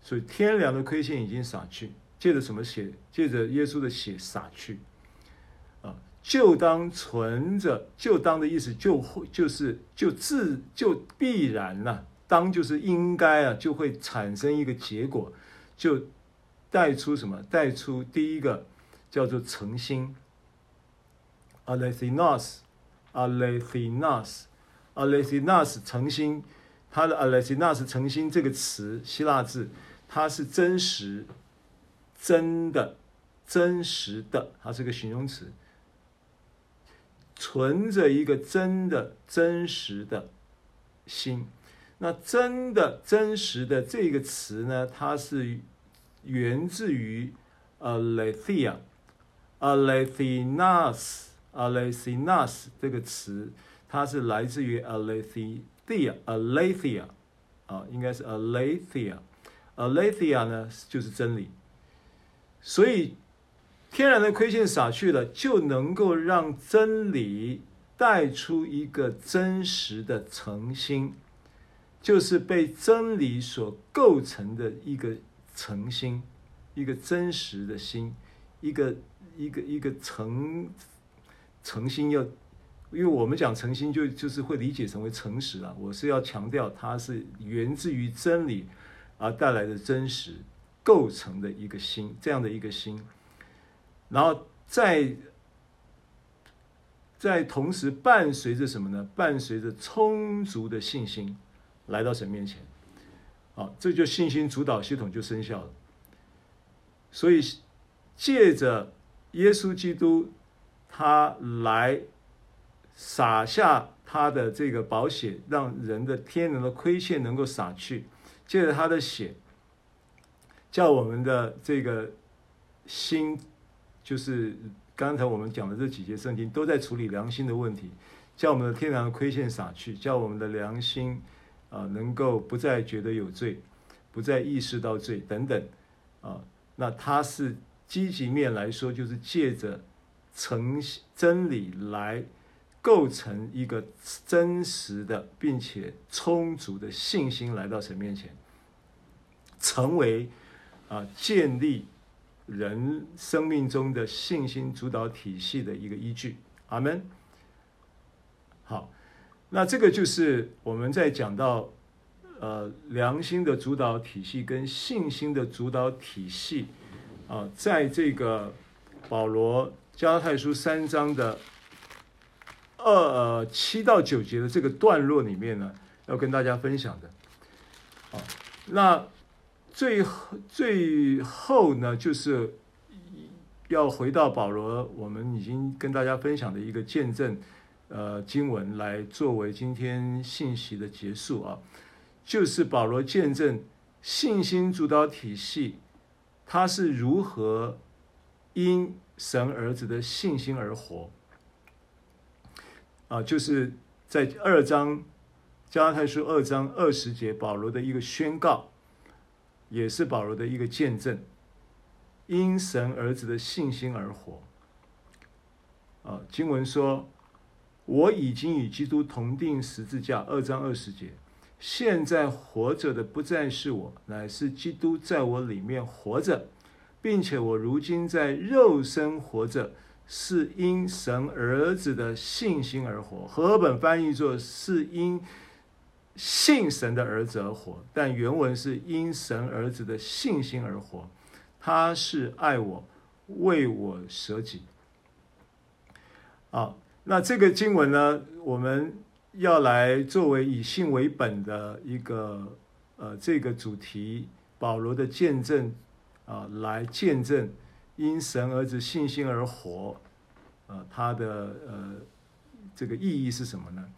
所以天良的亏欠已经洒去，借着什么血？借着耶稣的血洒去。就当存着，就当的意思就会就是就自就必然呐、当就是应该啊，就会产生一个结果，就带出什么？带出第一个叫做诚心，alethinos，alethinos，alethinos 诚心，它的 alethinos 诚心这个词希腊字，它是真实、真的、真实的，它是个形容词。存着一个真的、真实的心，那真的、真实的这个词呢，它是源自于 aletheia，alethinas，alethinas 这个词，它是来自于 alethia，alethia，啊，应该是 alethia，alethia 呢就是真理，所以。天然的亏欠洒去了，就能够让真理带出一个真实的诚心，就是被真理所构成的一个诚心，一个真实的心，一个一个一个诚诚心要，因为我们讲诚心就就是会理解成为诚实啊，我是要强调它是源自于真理而带来的真实构成的一个心，这样的一个心。然后在在同时伴随着什么呢？伴随着充足的信心来到神面前，啊，这就信心主导系统就生效了。所以借着耶稣基督，他来撒下他的这个宝血，让人的天然的亏欠能够洒去。借着他的血，叫我们的这个心。就是刚才我们讲的这几节圣经都在处理良心的问题，叫我们的天然亏欠撒去，叫我们的良心啊能够不再觉得有罪，不再意识到罪等等啊。那它是积极面来说，就是借着诚真理来构成一个真实的并且充足的信心来到神面前，成为啊建立。人生命中的信心主导体系的一个依据，阿门。好，那这个就是我们在讲到呃良心的主导体系跟信心的主导体系啊，在这个保罗加拉太书三章的二呃七到九节的这个段落里面呢，要跟大家分享的。好，那。最后，最后呢，就是要回到保罗，我们已经跟大家分享的一个见证，呃，经文来作为今天信息的结束啊，就是保罗见证信心主导体系，他是如何因神儿子的信心而活。啊，就是在二章加拉太书二章二十节，保罗的一个宣告，也是保罗的一个见证，因神儿子的信心而活。啊，经文说：“我已经与基督同钉十字架。”二章二十节，现在活着的不再是我，乃是基督在我里面活着，并且我如今在肉身活着，是因神儿子的信心而活。和合本翻译作“是因信神的儿子而活”，但原文是因神儿子的信心而活。他是爱我，为我舍己。啊，那这个经文呢，我们要来作为以信为本的一个呃这个主题，保罗的见证啊，来见证因神儿子信心而活，呃，他的呃这个意义是什么呢？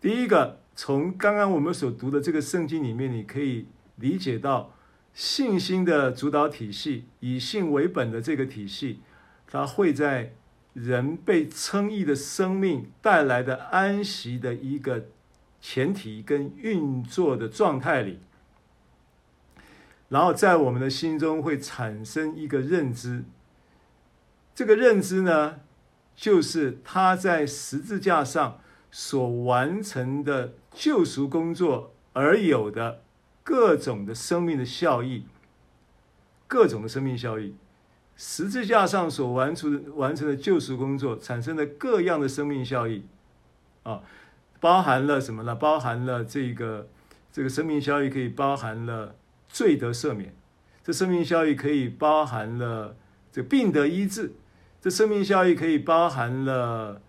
第一个，从刚刚我们所读的这个圣经里面，你可以理解到信心的主导体系，以信为本的这个体系，它会在。人被称义的生命带来的安息的一个前提跟运作的状态里，然后在我们的心中会产生一个认知，这个认知呢，就是他在十字架上所完成的救赎工作而有的各种的生命的效益，各种的生命效益。十字架上所完成完成的救赎工作产生的各样的生命效益，啊，包含了什么呢？包含了这个这个生命效益可以包含了罪得赦免，这生命效益可以包含了这病得医治，这生命效益可以包含了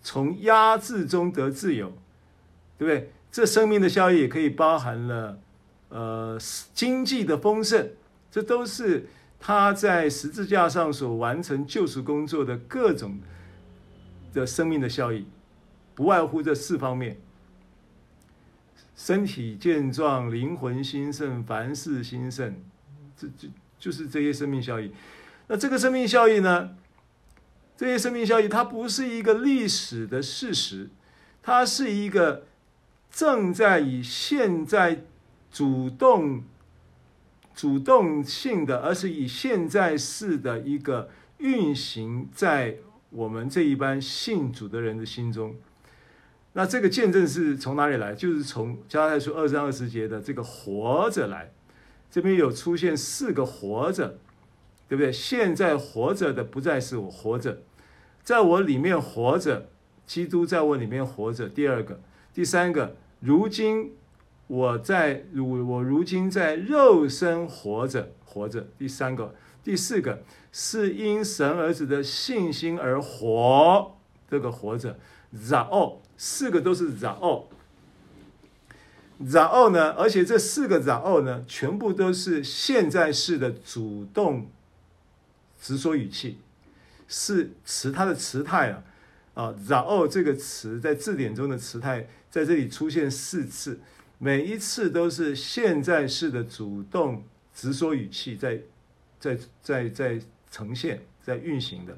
从压制中得自由，对不对？这生命的效益也可以包含了呃经济的丰盛，这都是。他在十字架上所完成救赎工作的各种的生命的效益，不外乎这四方面：身体健壮、灵魂兴盛、凡事兴盛。这就就是这些生命效益。那这个生命效益呢？这些生命效益，它不是一个历史的事实，它是一个正在以现在主动。主动性的，而是以现在式的一个运行在我们这一班信主的人的心中。那这个见证是从哪里来？就是从加拉太书二章二十节的这个活着来。这边有出现四个活着，对不对？现在活着的不再是我活着，在我里面活着，基督在我里面活着。第二个，第三个，如今。我在如我如今在肉身活着，活着。第三个，第四个是因神儿子的信心而活，这个活着。然后四个都是然后，然后呢？而且这四个然后呢，全部都是现在式的主动直说语气，是词，它的词态啊啊，然后这个词在字典中的词态在这里出现四次。每一次都是现在式的主动直说语气在，在在在呈现，在运行的，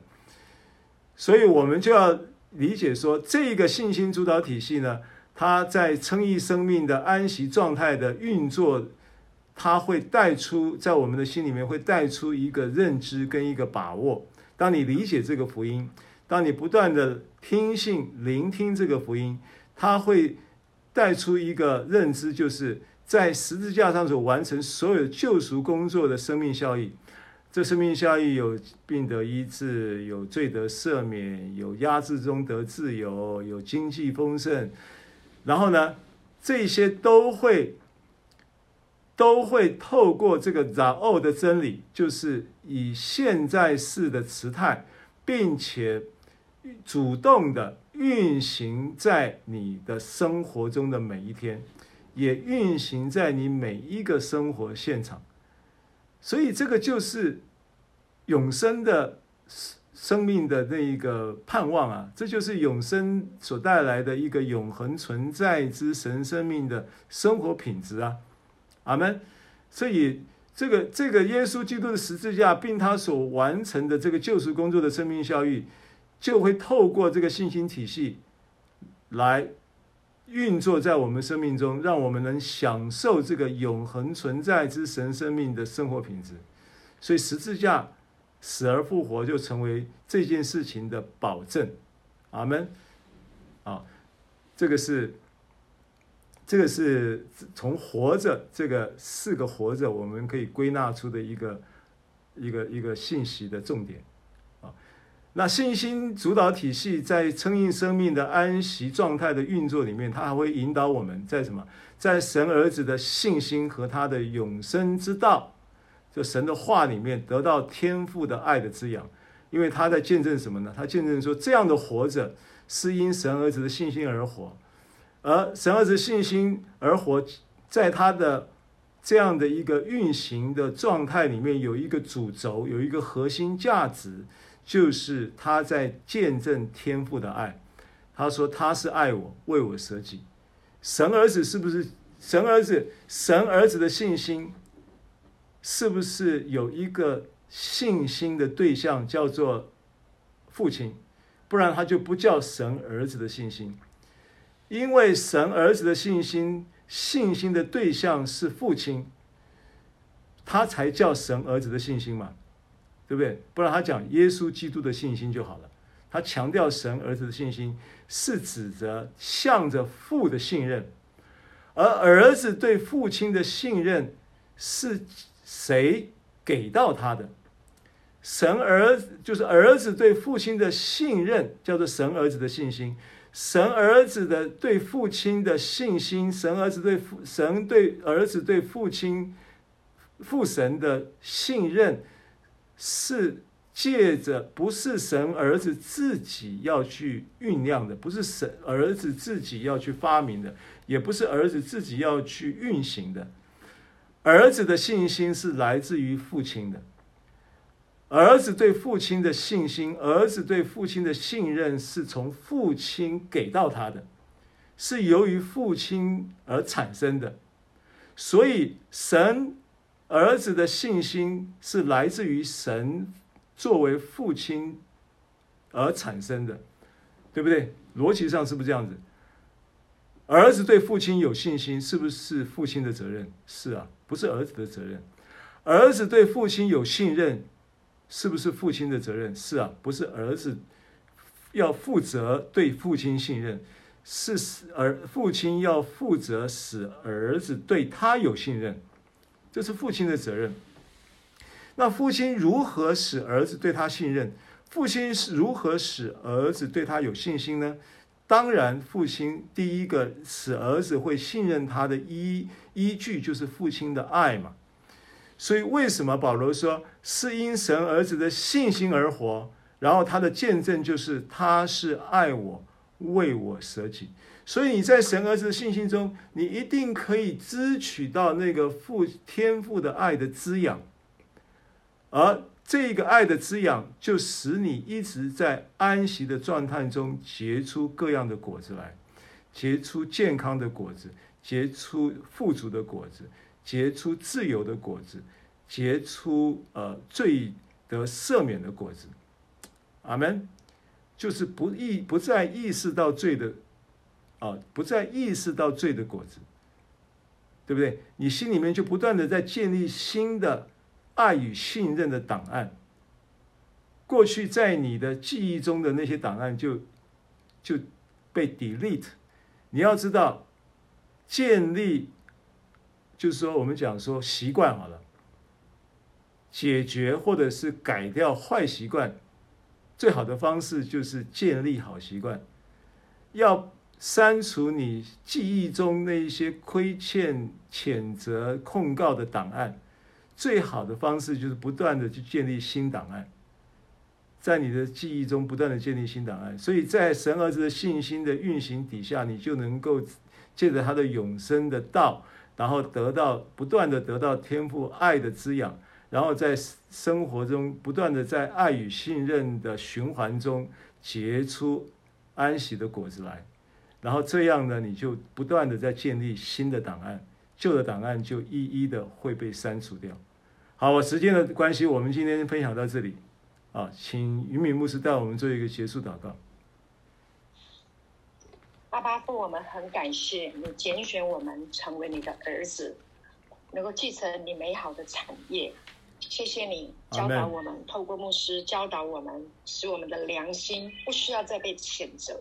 所以我们就要理解说，这个信心主导体系呢，它在称义生命的安息状态的运作，它会带出在我们的心里面会带出一个认知跟一个把握。当你理解这个福音，当你不断的听信聆听这个福音，他会。带出一个认知，就是在十字架上所完成所有救赎工作的生命效益。这生命效益有病得医治，有罪得赦免，有压制中得自由，有经济丰盛。然后呢，这些都会都会透过这个然后的真理，就是以现在式的词态，并且主动的。运行在你的生活中的每一天，也运行在你每一个生活现场，所以这个就是永生的生命的那一个盼望啊，这就是永生所带来的一个永恒存在之神生命的生活品质啊，阿门。所以这个这个耶稣基督的十字架，并他所完成的这个救赎工作的生命效益，就会透过这个信心体系来运作在我们生命中，让我们能享受这个永恒存在之神生命的生活品质。所以十字架。死而复活就成为这件事情的保证，阿门。啊，这个是，这个是从活着这个四个活着，我们可以归纳出的一个一个一个信息的重点。那信心主导体系在称应生命的安息状态的运作里面，它还会引导我们在什么？在神儿子的信心和他的永生之道。就神的话里面得到天父的爱的滋养，因为他在见证什么呢？他见证说，这样的活着是因神儿子的信心而活，而神儿子信心而活，在他的这样的一个运行的状态里面，有一个主轴，有一个核心价值，就是他在见证天父的爱。他说他是爱我，为我舍己。神儿子是不是神儿子？神儿子的信心。是不是有一个信心的对象叫做父亲？不然他就不叫神儿子的信心。因为神儿子的信心，信心的对象是父亲，他才叫神儿子的信心嘛，对不对？不然他讲耶稣基督的信心就好了。他强调神儿子的信心是指着向着父的信任，而儿子对父亲的信任是。谁给到他的？神儿就是儿子对父亲的信任，叫做神儿子的信心。神儿子的对父亲的信心，神儿子对父神对儿子对父亲父神的信任，是借着不是神儿子自己要去酝酿的，不是神儿子自己要去发明的，也不是儿子自己要去运行的。儿子的信心是来自于父亲的，儿子对父亲的信心，儿子对父亲的信任是从父亲给到他的，是由于父亲而产生的，所以神儿子的信心是来自于神作为父亲而产生的，对不对？逻辑上是不是这样子？儿子对父亲有信心，是不是父亲的责任？是啊。不是儿子的责任，儿子对父亲有信任，是不是父亲的责任？是啊，不是儿子要负责对父亲信任，是儿父亲要负责使儿子对他有信任，这是父亲的责任。那父亲如何使儿子对他信任？父亲是如何使儿子对他有信心呢？当然，父亲第一个使儿子会信任他的依依据就是父亲的爱嘛。所以为什么保罗说是因神儿子的信心而活？然后他的见证就是他是爱我，为我舍己。所以你在神儿子的信心中，你一定可以支取到那个父天父的爱的滋养，而。这个爱的滋养，就使你一直在安息的状态中结出各样的果子来，结出健康的果子，结出富足的果子，结出自由的果子，结出呃罪得赦免的果子。阿门。就是不意不再意识到罪的啊、不再意识到罪的果子，对不对？你心里面就不断的在建立新的。爱与信任的档案，过去在你的记忆中的那些档案就就被 delete。你要知道，建立就是说我们讲说习惯好了，解决或者是改掉坏习惯，最好的方式就是建立好习惯。要删除你记忆中那一些亏欠、谴责、控告的档案。最好的方式就是不断的去建立新档案，在你的记忆中不断的建立新档案，所以在神儿子的信心的运行底下，你就能够借着他的永生的道，然后得到不断的得到天赋爱的滋养，然后在生活中不断的在爱与信任的循环中结出安息的果子来，然后这样呢，你就不断的在建立新的档案，旧的档案就一一的会被删除掉。好，我时间的关系，我们今天分享到这里，啊，请云敏牧师带我们做一个结束祷告。
阿爸父，我们很感谢你拣选我们成为你的儿子，能够继承你美好的产业。谢谢你教导我们，透过牧师教导我们，使我们的良心不需要再被谴责，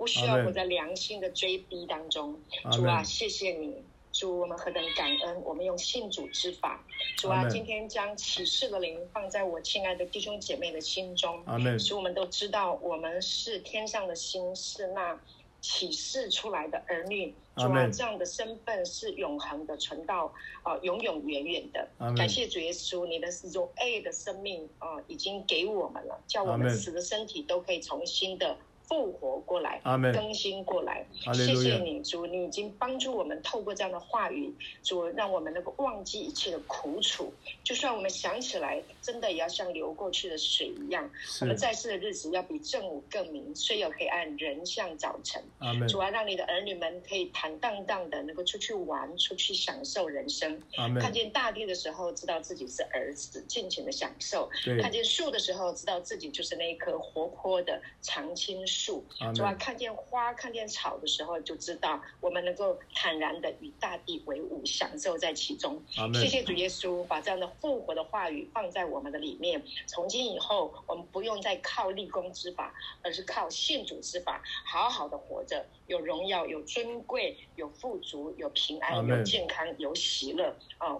不需要活在良心的追逼当中。主啊，谢谢你，主，我们何等感恩！我们用信主之法，主啊，今天将启示的灵放在我亲爱的弟兄姐妹的心中，使我们都知道我们是天上的星，是那。启示出来的儿女，主啊，这样的身份是永恒的，存到啊、呃、永永远远的。感谢主耶稣，你的四种爱的生命啊、呃，已经给我们了，叫我们死的身体都可以重新的。复活过来，更新过来，谢谢你，主，你已经帮助我们透过这样的话语，主，让我们能够忘记一切的苦楚。就算我们想起来，真的也要像流过去的水一样。我们在世的日子要比正午更明，虽有黑暗，仍像早晨。主啊，让你的儿女们可以坦荡荡的能够出去玩，出去享受人生。看见大地的时候，知道自己是儿子，尽情的享受；看见树的时候，知道自己就是那一棵活泼的常青树。树，主要，看见花、看见草的时候，就知道我们能够坦然的与大地为伍，享受在其中。谢谢主耶稣，把这样的复活的话语放在我们的里面。从今以后，我们不用再靠立功之法，而是靠信主之法，好好的活着，有荣耀、有尊贵、有富足、有平安、有健康、有喜乐啊。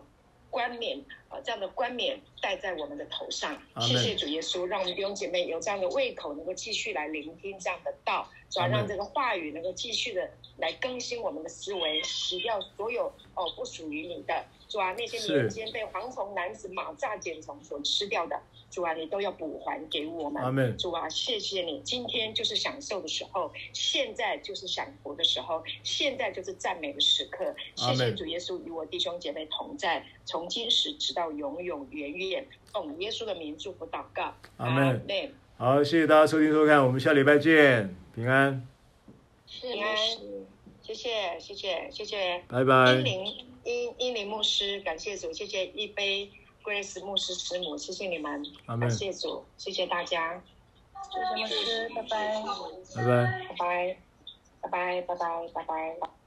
冠冕啊，这样的冠冕戴在我们的头上。谢谢主耶稣，让我们弟兄姐妹有这样的胃口，能够继续来聆听这样的道，主要让这个话语能够继续的来更新我们的思维，洗掉所有哦不属于你的。主啊，那些年间被蝗虫、男子、马蚱、茧虫所吃掉的，主啊，你都要补还给我们。阿门。主啊，谢谢你，今天就是享受的时候，现在就是享福的时候，现在就是赞美的时刻。谢谢主耶稣与我弟兄姐妹同在，从今时直到永永远远。奉耶稣的名祝福祷告。阿门。
好，谢谢大家收听收看，我们下礼拜见，平安。
平安。谢谢，谢谢，谢谢。
拜拜。
英灵英灵牧师，感谢主，谢谢一杯 Grace 牧师师母，谢谢你们，感谢主，谢谢大家，谢谢牧师，拜拜，
拜拜，
拜拜，拜拜，拜拜，拜拜。